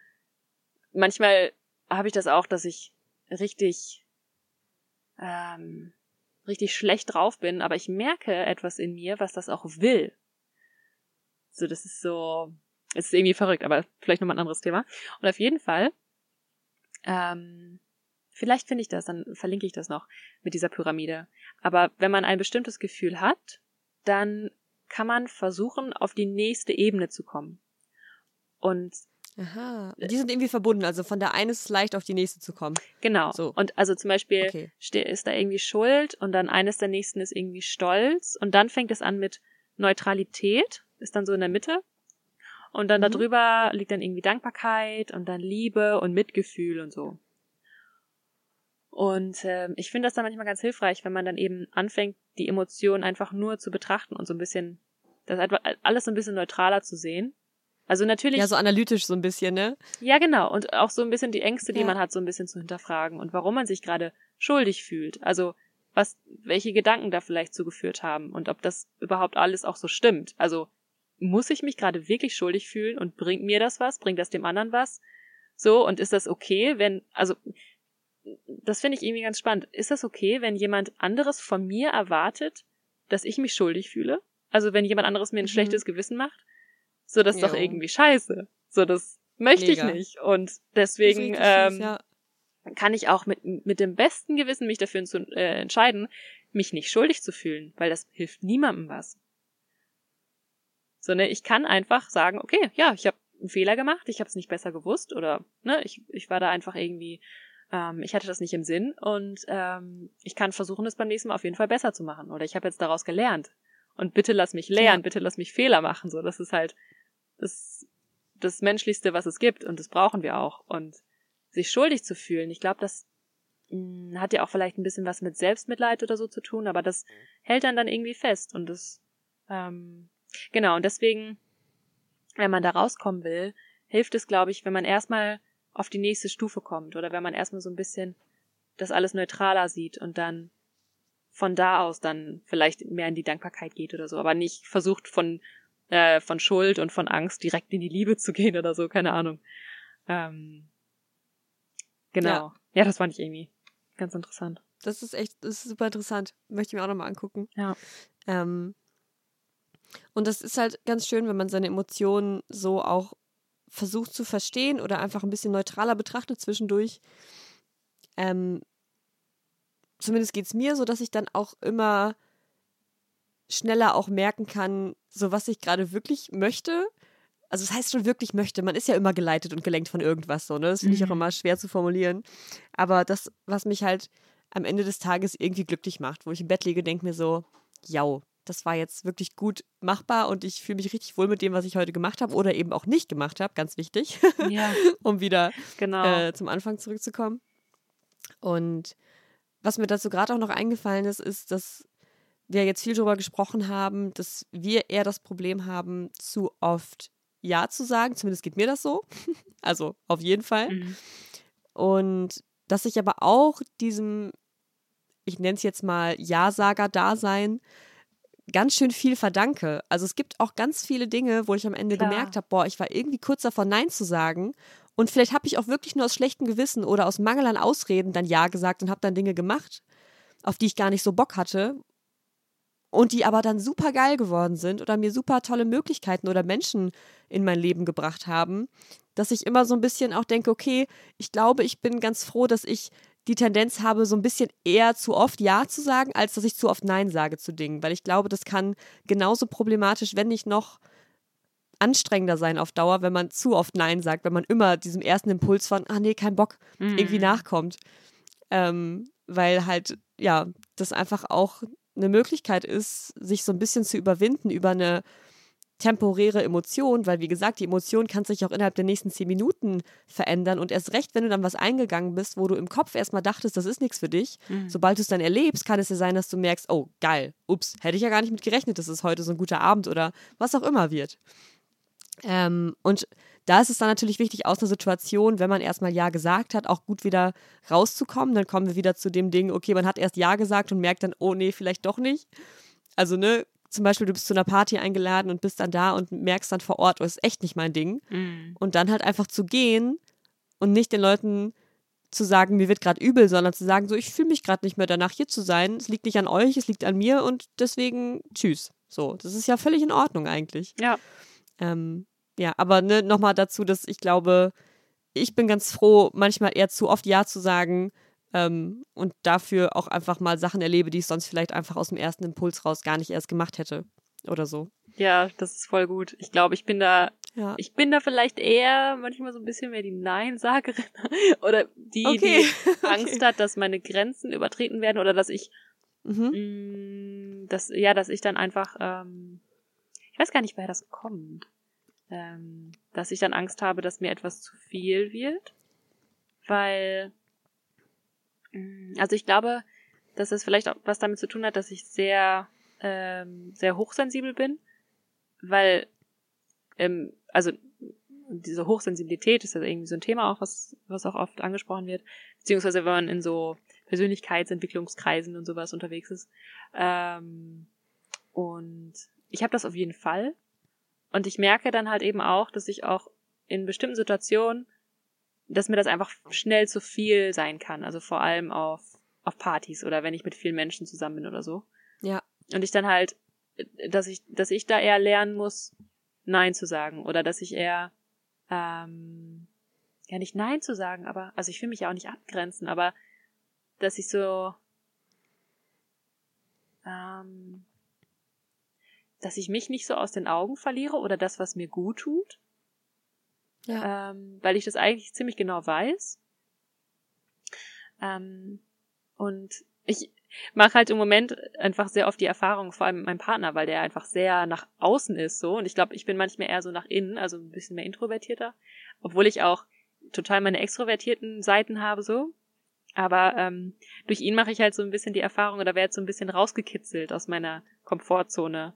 manchmal habe ich das auch, dass ich richtig, ähm, richtig schlecht drauf bin, aber ich merke etwas in mir, was das auch will. So, das ist so, es ist irgendwie verrückt, aber vielleicht nochmal ein anderes Thema. Und auf jeden Fall, ähm, vielleicht finde ich das, dann verlinke ich das noch mit dieser Pyramide. Aber wenn man ein bestimmtes Gefühl hat, dann kann man versuchen, auf die nächste Ebene zu kommen. Und Aha. Die sind irgendwie verbunden, also von der einen ist es leicht, auf die nächste zu kommen. Genau. So. Und also zum Beispiel okay. ist da irgendwie Schuld und dann eines der nächsten ist irgendwie Stolz und dann fängt es an mit Neutralität, ist dann so in der Mitte. Und dann mhm. darüber liegt dann irgendwie Dankbarkeit und dann Liebe und Mitgefühl und so. Und äh, ich finde das dann manchmal ganz hilfreich, wenn man dann eben anfängt, die Emotionen einfach nur zu betrachten und so ein bisschen, das alles so ein bisschen neutraler zu sehen also natürlich. Ja, so analytisch so ein bisschen, ne? Ja, genau. Und auch so ein bisschen die Ängste, die ja. man hat, so ein bisschen zu hinterfragen und warum man sich gerade schuldig fühlt. Also was, welche Gedanken da vielleicht zugeführt haben und ob das überhaupt alles auch so stimmt. Also muss ich mich gerade wirklich schuldig fühlen und bringt mir das was? Bringt das dem anderen was? So, und ist das okay, wenn, also, das finde ich irgendwie ganz spannend. Ist das okay, wenn jemand anderes von mir erwartet, dass ich mich schuldig fühle? Also wenn jemand anderes mir ein mhm. schlechtes Gewissen macht? So, das ist jo. doch irgendwie scheiße. So, das möchte Mega. ich nicht. Und deswegen ähm, süß, ja. kann ich auch mit, mit dem besten Gewissen mich dafür zu, äh, entscheiden, mich nicht schuldig zu fühlen, weil das hilft niemandem was. So, ne, ich kann einfach sagen, okay, ja, ich habe einen Fehler gemacht, ich habe es nicht besser gewusst oder ne, ich, ich war da einfach irgendwie, ähm, ich hatte das nicht im Sinn und ähm, ich kann versuchen, es beim nächsten Mal auf jeden Fall besser zu machen. Oder ich habe jetzt daraus gelernt. Und bitte lass mich lernen, ja. bitte lass mich Fehler machen. So, das ist halt das, das Menschlichste, was es gibt und das brauchen wir auch. Und sich schuldig zu fühlen, ich glaube, das mh, hm, hat ja auch vielleicht ein bisschen was mit Selbstmitleid oder so zu tun, aber das hält dann dann irgendwie fest und das, ähm, genau, und deswegen, wenn man da rauskommen will, hilft es, glaube ich, wenn man erstmal auf die nächste Stufe kommt oder wenn man erstmal so ein bisschen das alles neutraler sieht und dann von da aus dann vielleicht mehr in die Dankbarkeit geht oder so, aber nicht versucht von äh, von Schuld und von Angst direkt in die Liebe zu gehen oder so, keine Ahnung. Ähm, genau. Ja. ja, das fand ich irgendwie ganz interessant. Das ist echt, das ist super interessant. Möchte ich mir auch nochmal angucken. Ja. Ähm, und das ist halt ganz schön, wenn man seine Emotionen so auch versucht zu verstehen oder einfach ein bisschen neutraler betrachtet zwischendurch. Ähm, zumindest geht es mir so, dass ich dann auch immer schneller auch merken kann, so was ich gerade wirklich möchte. Also es das heißt schon wirklich möchte. Man ist ja immer geleitet und gelenkt von irgendwas so, ne? Das finde ich auch mhm. immer schwer zu formulieren. Aber das, was mich halt am Ende des Tages irgendwie glücklich macht, wo ich im Bett liege, denke mir so, ja, das war jetzt wirklich gut machbar und ich fühle mich richtig wohl mit dem, was ich heute gemacht habe oder eben auch nicht gemacht habe, ganz wichtig, ja. um wieder genau. äh, zum Anfang zurückzukommen. Und was mir dazu gerade auch noch eingefallen ist, ist, dass wir jetzt viel darüber gesprochen haben, dass wir eher das Problem haben, zu oft Ja zu sagen. Zumindest geht mir das so. also auf jeden Fall. Mhm. Und dass ich aber auch diesem, ich nenne es jetzt mal Ja-Sager-Dasein, ganz schön viel verdanke. Also es gibt auch ganz viele Dinge, wo ich am Ende Klar. gemerkt habe, boah, ich war irgendwie kurz davor, Nein zu sagen. Und vielleicht habe ich auch wirklich nur aus schlechtem Gewissen oder aus Mangel an Ausreden dann Ja gesagt und habe dann Dinge gemacht, auf die ich gar nicht so Bock hatte. Und die aber dann super geil geworden sind oder mir super tolle Möglichkeiten oder Menschen in mein Leben gebracht haben, dass ich immer so ein bisschen auch denke, okay, ich glaube, ich bin ganz froh, dass ich die Tendenz habe, so ein bisschen eher zu oft Ja zu sagen, als dass ich zu oft Nein sage zu Dingen. Weil ich glaube, das kann genauso problematisch, wenn nicht noch anstrengender sein auf Dauer, wenn man zu oft Nein sagt, wenn man immer diesem ersten Impuls von, ah nee, kein Bock, mhm. irgendwie nachkommt. Ähm, weil halt, ja, das einfach auch eine Möglichkeit ist, sich so ein bisschen zu überwinden über eine temporäre Emotion, weil wie gesagt, die Emotion kann sich auch innerhalb der nächsten zehn Minuten verändern und erst recht, wenn du dann was eingegangen bist, wo du im Kopf erstmal dachtest, das ist nichts für dich, mhm. sobald du es dann erlebst, kann es ja sein, dass du merkst, oh geil, ups, hätte ich ja gar nicht mit gerechnet, dass es heute so ein guter Abend oder was auch immer wird. Ähm, und da ist es dann natürlich wichtig, aus einer Situation, wenn man erstmal Ja gesagt hat, auch gut wieder rauszukommen. Dann kommen wir wieder zu dem Ding, okay, man hat erst Ja gesagt und merkt dann, oh nee, vielleicht doch nicht. Also, ne, zum Beispiel, du bist zu einer Party eingeladen und bist dann da und merkst dann vor Ort, oh, ist echt nicht mein Ding. Mhm. Und dann halt einfach zu gehen und nicht den Leuten zu sagen, mir wird gerade übel, sondern zu sagen, so, ich fühle mich gerade nicht mehr danach, hier zu sein. Es liegt nicht an euch, es liegt an mir und deswegen tschüss. So, das ist ja völlig in Ordnung eigentlich. Ja. Ähm, ja, aber ne, nochmal dazu, dass ich glaube, ich bin ganz froh, manchmal eher zu oft Ja zu sagen ähm, und dafür auch einfach mal Sachen erlebe, die ich sonst vielleicht einfach aus dem ersten Impuls raus gar nicht erst gemacht hätte oder so. Ja, das ist voll gut. Ich glaube, ich bin da, ja. ich bin da vielleicht eher manchmal so ein bisschen mehr die Nein-Sagerin oder die, okay. die Angst okay. hat, dass meine Grenzen übertreten werden oder dass ich, mhm. mh, mm, dass, ja, dass ich dann einfach, ähm, ich weiß gar nicht, woher das kommt. Ähm, dass ich dann Angst habe, dass mir etwas zu viel wird. Weil, mm, also ich glaube, dass es vielleicht auch was damit zu tun hat, dass ich sehr, ähm, sehr hochsensibel bin. Weil, ähm, also diese Hochsensibilität ist ja irgendwie so ein Thema auch, was, was auch oft angesprochen wird. Beziehungsweise wenn man in so Persönlichkeitsentwicklungskreisen und sowas unterwegs ist. Ähm, und ich habe das auf jeden Fall. Und ich merke dann halt eben auch, dass ich auch in bestimmten Situationen, dass mir das einfach schnell zu viel sein kann. Also vor allem auf, auf Partys oder wenn ich mit vielen Menschen zusammen bin oder so. Ja. Und ich dann halt, dass ich, dass ich da eher lernen muss, Nein zu sagen. Oder dass ich eher, ähm, ja nicht Nein zu sagen, aber, also ich will mich ja auch nicht abgrenzen, aber dass ich so, ähm, dass ich mich nicht so aus den Augen verliere oder das, was mir gut tut. Ja. Ähm, weil ich das eigentlich ziemlich genau weiß. Ähm, und ich mache halt im Moment einfach sehr oft die Erfahrung, vor allem mit meinem Partner, weil der einfach sehr nach außen ist so. Und ich glaube, ich bin manchmal eher so nach innen, also ein bisschen mehr introvertierter. Obwohl ich auch total meine extrovertierten Seiten habe so. Aber ähm, durch ihn mache ich halt so ein bisschen die Erfahrung oder werde so ein bisschen rausgekitzelt aus meiner Komfortzone.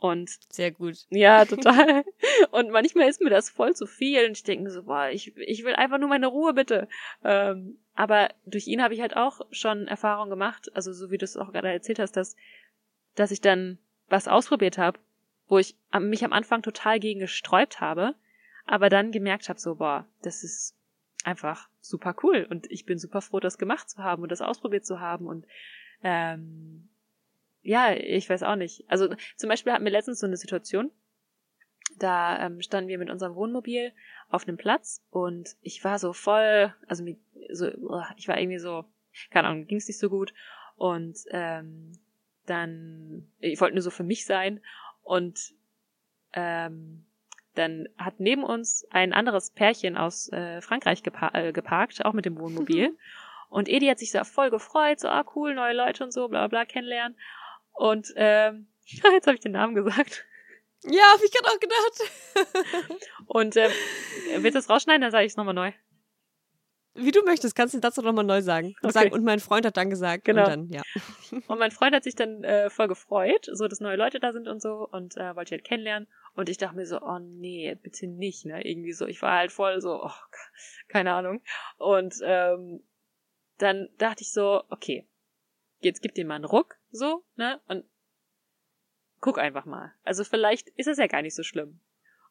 Und sehr gut. Ja, total. und manchmal ist mir das voll zu viel und ich denke mir so, boah, ich, ich will einfach nur meine Ruhe, bitte. Ähm, aber durch ihn habe ich halt auch schon Erfahrung gemacht, also so wie du es auch gerade erzählt hast, dass, dass ich dann was ausprobiert habe, wo ich mich am Anfang total gegen gesträubt habe, aber dann gemerkt habe, so, boah, das ist einfach super cool und ich bin super froh, das gemacht zu haben und das ausprobiert zu haben und ähm, ja, ich weiß auch nicht. Also zum Beispiel hatten wir letztens so eine Situation, da ähm, standen wir mit unserem Wohnmobil auf einem Platz und ich war so voll, also so, ich war irgendwie so, keine Ahnung, ging es nicht so gut und ähm, dann, ich wollte nur so für mich sein und ähm, dann hat neben uns ein anderes Pärchen aus äh, Frankreich gepa äh, geparkt, auch mit dem Wohnmobil. und Edi hat sich da voll gefreut, so, ah cool, neue Leute und so, bla bla kennenlernen. Und ähm, jetzt habe ich den Namen gesagt. Ja, hab ich gerade auch gedacht. und ähm, willst du es rausschneiden, dann sage ich es nochmal neu. Wie du möchtest, kannst du dazu nochmal neu sagen. Und, okay. sagen. und mein Freund hat dann gesagt. Genau. Und, dann, ja. und mein Freund hat sich dann äh, voll gefreut, so dass neue Leute da sind und so und äh, wollte ich halt kennenlernen. Und ich dachte mir so, oh nee, bitte nicht, ne? Irgendwie so. Ich war halt voll so, oh, keine Ahnung. Und ähm, dann dachte ich so, okay, jetzt gib dem mal einen Ruck, so, ne? Und guck einfach mal. Also vielleicht ist es ja gar nicht so schlimm.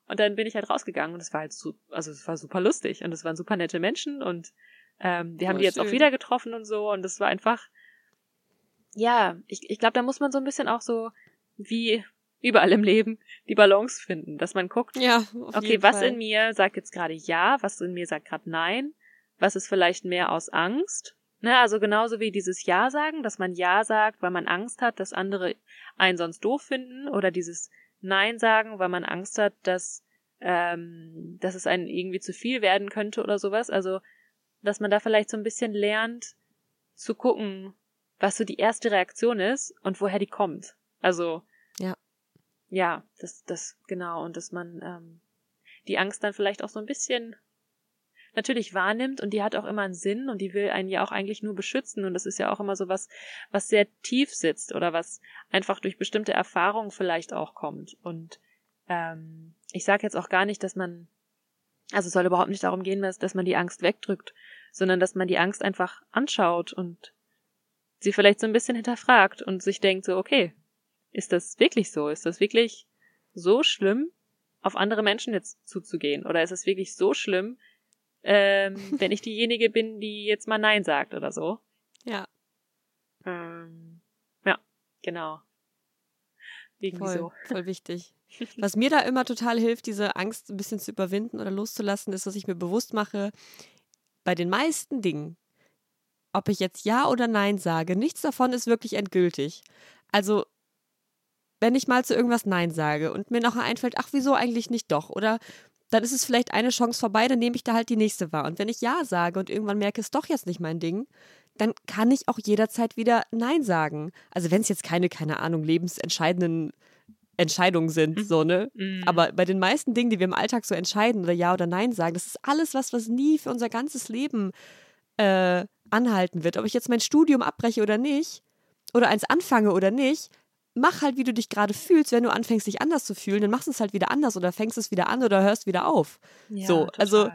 Und dann bin ich halt rausgegangen und es war halt so, also es war super lustig und es waren super nette Menschen und ähm, wir haben oh, die jetzt schön. auch wieder getroffen und so und es war einfach, ja, ich, ich glaube, da muss man so ein bisschen auch so wie überall im Leben die Balance finden, dass man guckt, ja, okay, was Fall. in mir sagt jetzt gerade ja, was in mir sagt gerade nein, was ist vielleicht mehr aus Angst. Ne, also genauso wie dieses Ja sagen, dass man Ja sagt, weil man Angst hat, dass andere einen sonst doof finden, oder dieses Nein sagen, weil man Angst hat, dass, ähm, dass es einen irgendwie zu viel werden könnte oder sowas. Also, dass man da vielleicht so ein bisschen lernt zu gucken, was so die erste Reaktion ist und woher die kommt. Also, ja. Ja, das, das, genau, und dass man ähm, die Angst dann vielleicht auch so ein bisschen natürlich wahrnimmt und die hat auch immer einen Sinn und die will einen ja auch eigentlich nur beschützen und das ist ja auch immer so was, was sehr tief sitzt oder was einfach durch bestimmte Erfahrungen vielleicht auch kommt. Und ähm, ich sage jetzt auch gar nicht, dass man, also es soll überhaupt nicht darum gehen, dass, dass man die Angst wegdrückt, sondern dass man die Angst einfach anschaut und sie vielleicht so ein bisschen hinterfragt und sich denkt so, okay, ist das wirklich so? Ist das wirklich so schlimm, auf andere Menschen jetzt zuzugehen? Oder ist es wirklich so schlimm, ähm, wenn ich diejenige bin, die jetzt mal Nein sagt oder so? Ja. Ähm, ja, genau. Irgendwie voll, so. Voll wichtig. Was mir da immer total hilft, diese Angst ein bisschen zu überwinden oder loszulassen, ist, dass ich mir bewusst mache, bei den meisten Dingen, ob ich jetzt Ja oder Nein sage, nichts davon ist wirklich endgültig. Also wenn ich mal zu irgendwas Nein sage und mir nachher einfällt, ach, wieso eigentlich nicht doch? Oder dann ist es vielleicht eine Chance vorbei, dann nehme ich da halt die nächste wahr. Und wenn ich Ja sage und irgendwann merke, es ist doch jetzt nicht mein Ding, dann kann ich auch jederzeit wieder Nein sagen. Also wenn es jetzt keine, keine Ahnung, lebensentscheidenden Entscheidungen sind, mhm. so, ne? Mhm. Aber bei den meisten Dingen, die wir im Alltag so entscheiden oder Ja oder Nein sagen, das ist alles was, was nie für unser ganzes Leben äh, anhalten wird. Ob ich jetzt mein Studium abbreche oder nicht, oder eins anfange oder nicht, mach halt, wie du dich gerade fühlst. Wenn du anfängst, dich anders zu fühlen, dann machst du es halt wieder anders oder fängst es wieder an oder hörst wieder auf. Ja, so, total. also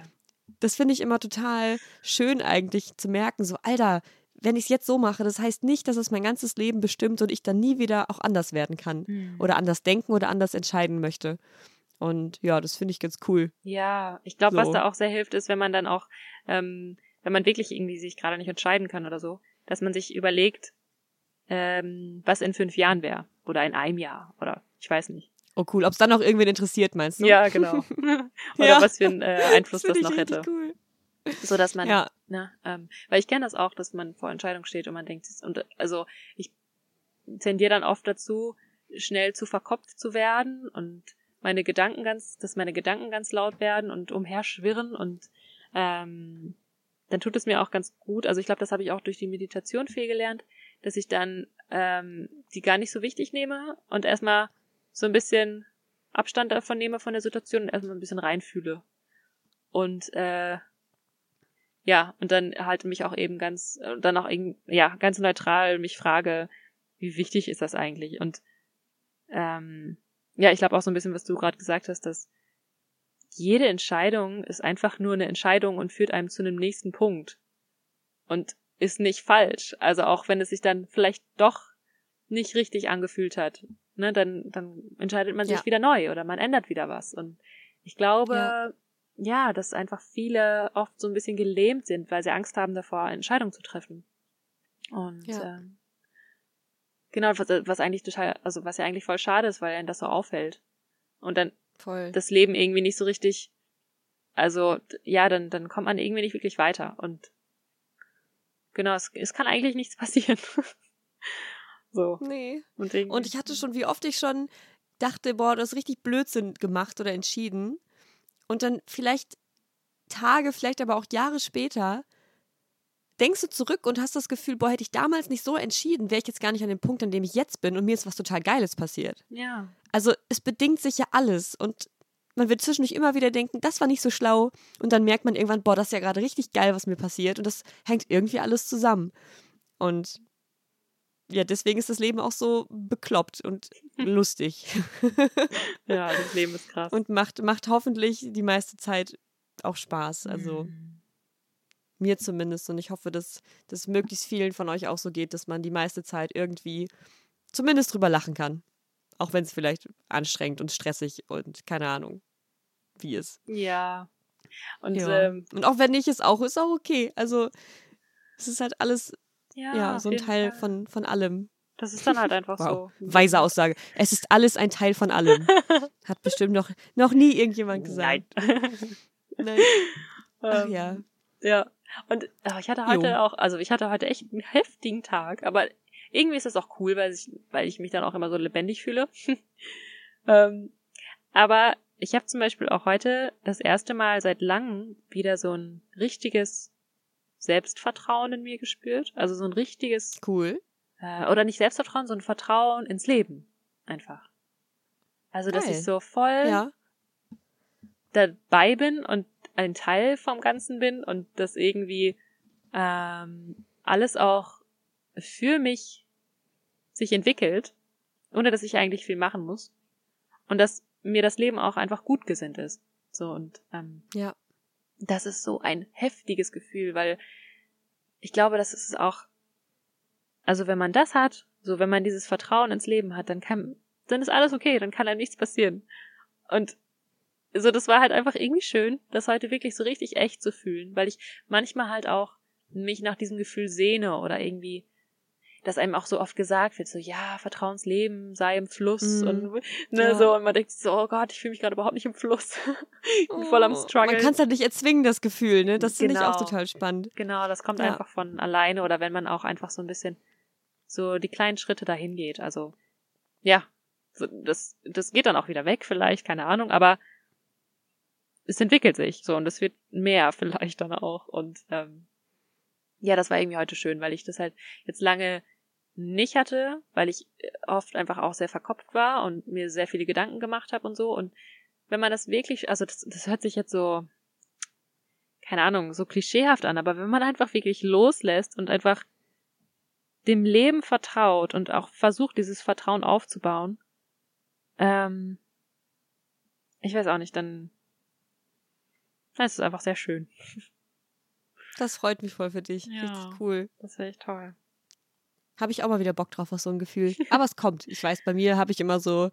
das finde ich immer total schön eigentlich zu merken, so, Alter, wenn ich es jetzt so mache, das heißt nicht, dass es mein ganzes Leben bestimmt und ich dann nie wieder auch anders werden kann mhm. oder anders denken oder anders entscheiden möchte. Und ja, das finde ich ganz cool. Ja, ich glaube, so. was da auch sehr hilft, ist, wenn man dann auch, ähm, wenn man wirklich irgendwie sich gerade nicht entscheiden kann oder so, dass man sich überlegt, ähm, was in fünf Jahren wäre. Oder in einem Jahr. Oder ich weiß nicht. Oh cool, ob es dann noch irgendwen interessiert, meinst du? Ja, genau. oder ja, was für einen äh, Einfluss das, das noch hätte. Cool. So dass man, ja. ne, ähm, weil ich kenne das auch, dass man vor Entscheidung steht und man denkt, und also ich tendiere dann oft dazu, schnell zu verkopft zu werden und meine Gedanken ganz, dass meine Gedanken ganz laut werden und umherschwirren und ähm, dann tut es mir auch ganz gut. Also ich glaube, das habe ich auch durch die Meditation viel gelernt, dass ich dann ähm, die gar nicht so wichtig nehme und erstmal so ein bisschen Abstand davon nehme von der Situation und erstmal ein bisschen reinfühle. Und äh, ja, und dann halt mich auch eben ganz, dann auch eben, ja, ganz neutral mich frage, wie wichtig ist das eigentlich? Und ähm, ja, ich glaube auch so ein bisschen, was du gerade gesagt hast, dass jede Entscheidung ist einfach nur eine Entscheidung und führt einem zu einem nächsten Punkt. Und ist nicht falsch. Also auch wenn es sich dann vielleicht doch nicht richtig angefühlt hat, ne, dann, dann entscheidet man sich ja. wieder neu oder man ändert wieder was. Und ich glaube, ja. ja, dass einfach viele oft so ein bisschen gelähmt sind, weil sie Angst haben davor, eine Entscheidung zu treffen. Und ja. ähm, genau, was, was eigentlich total, also was ja eigentlich voll schade ist, weil einem das so auffällt. Und dann voll. das Leben irgendwie nicht so richtig, also ja, dann, dann kommt man irgendwie nicht wirklich weiter. Und Genau, es, es kann eigentlich nichts passieren. so. Nee. Und, und ich hatte schon, wie oft ich schon dachte, boah, du hast richtig Blödsinn gemacht oder entschieden. Und dann vielleicht Tage, vielleicht aber auch Jahre später denkst du zurück und hast das Gefühl, boah, hätte ich damals nicht so entschieden, wäre ich jetzt gar nicht an dem Punkt, an dem ich jetzt bin und mir ist was total Geiles passiert. Ja. Also es bedingt sich ja alles und man wird zwischendurch immer wieder denken, das war nicht so schlau. Und dann merkt man irgendwann, boah, das ist ja gerade richtig geil, was mir passiert. Und das hängt irgendwie alles zusammen. Und ja, deswegen ist das Leben auch so bekloppt und lustig. ja, das Leben ist krass. Und macht, macht hoffentlich die meiste Zeit auch Spaß. Also mhm. mir zumindest. Und ich hoffe, dass das möglichst vielen von euch auch so geht, dass man die meiste Zeit irgendwie zumindest drüber lachen kann. Auch wenn es vielleicht anstrengend und stressig und keine Ahnung wie ist. Ja. Und, ja. Ähm, und auch wenn nicht, ist auch, ist auch okay. Also es ist halt alles ja, ja so ein Teil von, von allem. Das ist dann halt einfach wow. so. Weise Aussage. Es ist alles ein Teil von allem. Hat bestimmt noch, noch nie irgendjemand gesagt. Nein. Nein. Ach ja. Ähm, Ja. Und oh, ich hatte heute Jo. auch, also ich hatte heute echt einen heftigen Tag, aber irgendwie ist das auch cool, weil ich, weil ich mich dann auch immer so lebendig fühle. ähm, aber ich habe zum Beispiel auch heute das erste Mal seit langem wieder so ein richtiges Selbstvertrauen in mir gespürt. Also so ein richtiges, Cool. äh, oder nicht Selbstvertrauen, so ein Vertrauen ins Leben. Einfach. Also, dass Geil. ich so voll Ja. dabei bin und ein Teil vom Ganzen bin und das irgendwie ähm, alles auch für mich sich entwickelt, ohne dass ich eigentlich viel machen muss. Und dass mir das Leben auch einfach gut gesinnt ist. So und ähm, Ja. das ist so ein heftiges Gefühl, weil ich glaube, das ist auch, also wenn man das hat, so wenn man dieses Vertrauen ins Leben hat, dann kann, dann ist alles okay, dann kann einem nichts passieren. Und so, das war halt einfach irgendwie schön, das heute wirklich so richtig echt zu fühlen, weil ich manchmal halt auch mich nach diesem Gefühl sehne oder irgendwie, dass einem auch so oft gesagt wird, so, ja, Vertrauensleben sei im Fluss Mhm. und, ne, Ja. so, und man denkt so, oh Gott, ich fühle mich gerade überhaupt nicht im Fluss. ich bin voll am Oh, Struggle. Man kann es halt nicht erzwingen, das Gefühl, ne? Das finde ich auch Genau. total spannend. Genau, das kommt Ja. einfach von alleine oder wenn man auch einfach so ein bisschen so die kleinen Schritte dahin geht. Also, ja, so, das, das geht dann auch wieder weg vielleicht, keine Ahnung, aber es entwickelt sich so und es wird mehr vielleicht dann auch und ähm, ja, das war irgendwie heute schön, weil ich das halt jetzt lange nicht hatte, weil ich äh, oft einfach auch sehr verkopft war und mir sehr viele Gedanken gemacht habe und so und wenn man das wirklich, also das, das hört sich jetzt so keine Ahnung, so klischeehaft an, aber wenn man einfach wirklich loslässt und einfach dem Leben vertraut und auch versucht, dieses Vertrauen aufzubauen, ähm, ich weiß auch nicht, dann, dann ist es einfach sehr schön. Das freut mich voll für dich. Ja. Richtig cool. Das wäre echt toll. Habe ich auch mal wieder Bock drauf auf so ein Gefühl. Aber es kommt. Ich weiß, bei mir habe ich immer so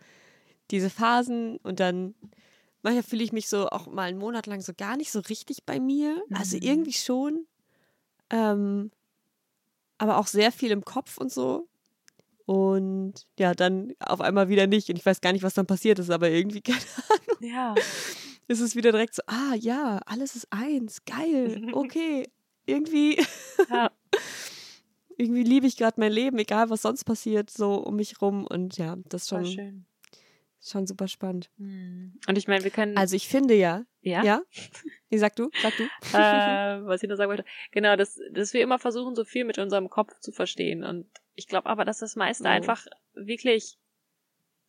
diese Phasen und dann manchmal fühle ich mich so auch mal einen Monat lang so gar nicht so richtig bei mir. Also Mhm. irgendwie schon. Ähm, aber auch sehr viel im Kopf und so. Und ja, dann auf einmal wieder nicht. Und ich weiß gar nicht, was dann passiert ist, aber irgendwie, keine Ahnung, Ja. ist es wieder direkt so, ah ja, alles ist eins, geil, okay. Irgendwie, Ja. Irgendwie liebe ich gerade mein Leben, egal was sonst passiert, so um mich rum. Und ja, das ist schon, schön. schon super spannend. Hm. Und ich meine, wir können. Also ich finde ja, ja? ja? Nee, sag du, sag du. äh, was ich noch sagen wollte. Genau, dass, dass wir immer versuchen, so viel mit unserem Kopf zu verstehen. Und ich glaube aber, dass das meiste Oh. einfach wirklich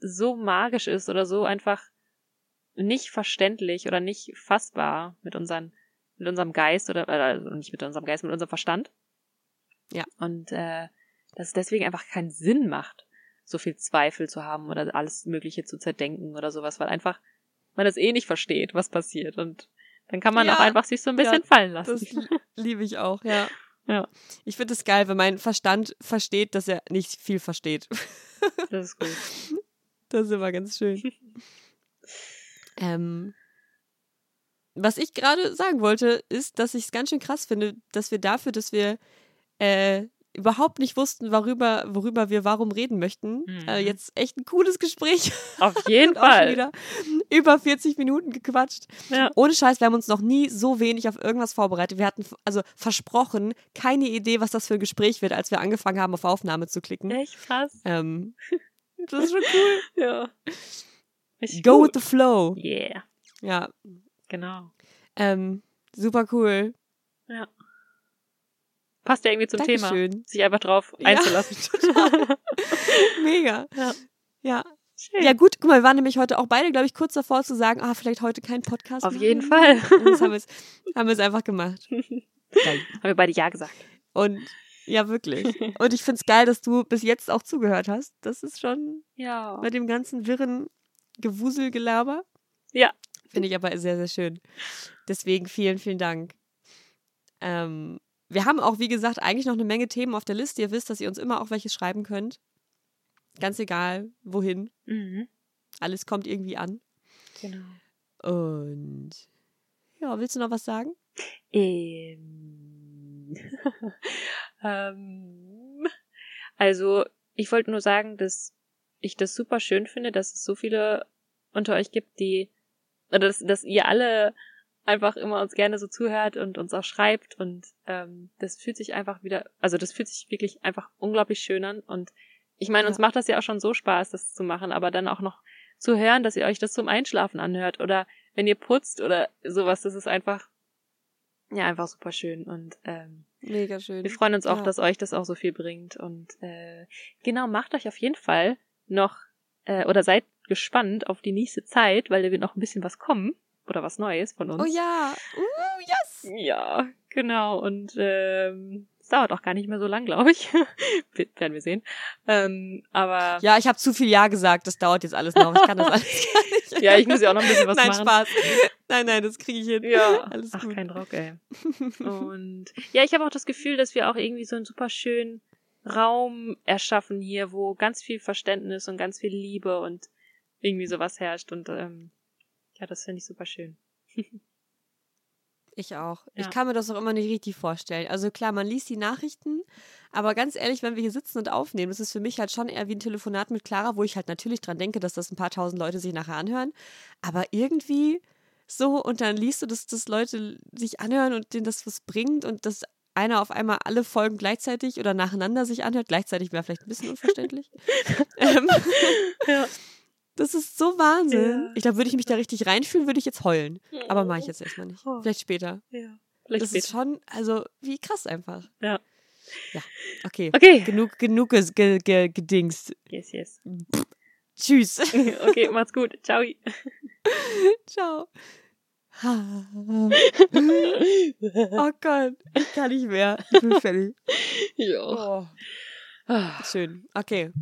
so magisch ist oder so einfach nicht verständlich oder nicht fassbar mit unseren, mit unserem Geist oder, äh, also nicht mit unserem Geist, mit unserem Verstand. Ja. Und äh, dass es deswegen einfach keinen Sinn macht, so viel Zweifel zu haben oder alles Mögliche zu zerdenken oder sowas, weil einfach man das eh nicht versteht, was passiert. Und dann kann man Ja, auch einfach sich so ein bisschen ja, fallen lassen. Das li- liebe ich auch, ja. Ja. Ich finde es geil, wenn mein Verstand versteht, dass er nicht viel versteht. Das ist gut. Das ist immer ganz schön. ähm, was ich gerade sagen wollte, ist, dass ich es ganz schön krass finde, dass wir dafür, dass wir äh, überhaupt nicht wussten, worüber, worüber wir warum reden möchten, Mhm. äh, jetzt echt ein cooles Gespräch Auf jeden Fall. wieder über 40 Minuten gequatscht. Ja. Ohne Scheiß, wir haben uns noch nie so wenig auf irgendwas vorbereitet. Wir hatten also versprochen, keine Idee, was das für ein Gespräch wird, als wir angefangen haben, auf Aufnahme zu klicken. Echt krass. Ähm, das ist schon cool. Ja. Richtig Go gut. with the flow. Yeah. Ja, Genau. ähm, super cool. Ja. Passt ja irgendwie zum Thema. Dankeschön. Sich einfach drauf Ja, einzulassen. Mega. Ja. Ja. Schön. Ja, gut, guck mal, wir waren nämlich heute auch beide, glaube ich, kurz davor zu sagen, ah, vielleicht heute kein Podcast. Auf machen. jeden Fall. Und das haben wir es haben einfach gemacht. Geil. Haben wir beide Ja gesagt. Und ja, wirklich. Und ich finde es geil, dass du bis jetzt auch zugehört hast. Das ist schon Ja. bei dem ganzen wirren Gewuselgelaber. Ja. Finde ich aber sehr, sehr schön. Deswegen vielen, vielen Dank. Ähm, wir haben auch, wie gesagt, eigentlich noch eine Menge Themen auf der Liste. Ihr wisst, dass ihr uns immer auch welche schreiben könnt. Ganz egal, wohin. Mhm. Alles kommt irgendwie an. Genau. Und ja, willst du noch was sagen? Ähm, ähm, also, ich wollte nur sagen, dass ich das super schön finde, dass es so viele unter euch gibt, die, oder dass, dass ihr alle einfach immer uns gerne so zuhört und uns auch schreibt und ähm, das fühlt sich einfach wieder, also das fühlt sich wirklich einfach unglaublich schön an und ich meine, uns macht das ja auch schon so Spaß, das zu machen, aber dann auch noch zu hören, dass ihr euch das zum Einschlafen anhört oder wenn ihr putzt oder sowas, das ist einfach, ja, einfach super schön und ähm, mega schön. Wir freuen uns auch, ja. dass euch das auch so viel bringt und äh, genau, macht euch auf jeden Fall noch äh, oder seid gespannt auf die nächste Zeit, weil da wird noch ein bisschen was kommen oder was Neues von uns. Oh ja, uh, yes. Ja, genau und ähm, dauert auch gar nicht mehr so lang, glaube ich. Werden wir sehen. Ähm, aber ja, ich habe zu viel Ja gesagt. Das dauert jetzt alles noch. Ich kann das alles gar nicht. ja, ich muss ja auch noch ein bisschen was nein, machen. Nein, Spaß. Nein, nein, das kriege ich hin. Ja, alles Ach, gut. kein Druck, ey. Und ja, ich habe auch das Gefühl, dass wir auch irgendwie so einen super schönen Raum erschaffen hier, wo ganz viel Verständnis und ganz viel Liebe und irgendwie sowas herrscht. Und ähm, ja, das finde ich super schön. Ich auch. Ja. Ich kann mir das auch immer nicht richtig vorstellen. Also klar, man liest die Nachrichten, aber ganz ehrlich, wenn wir hier sitzen und aufnehmen, das ist für mich halt schon eher wie ein Telefonat mit Clara, wo ich halt natürlich dran denke, dass das ein paar tausend Leute sich nachher anhören. Aber irgendwie so, und dann liest du, dass das Leute sich anhören und denen das was bringt und dass einer auf einmal alle Folgen gleichzeitig oder nacheinander sich anhört. Gleichzeitig wäre vielleicht ein bisschen unverständlich. ähm, ja. Das ist so Wahnsinn. Ja. Ich glaube, würde ich mich da richtig reinfühlen, würde ich jetzt heulen. Aber mache ich jetzt erstmal nicht. Oh. Vielleicht später. Ja. Vielleicht das später. ist schon, also wie krass einfach. Ja. Ja, okay. Okay. Genug, genug ge, ge, ge, gedingst. Yes, yes. Pff. Tschüss. okay, macht's gut. Ciao. Ciao. oh Gott, ich kann nicht mehr. Ich bin fertig. Ja. Oh. Schön. Okay.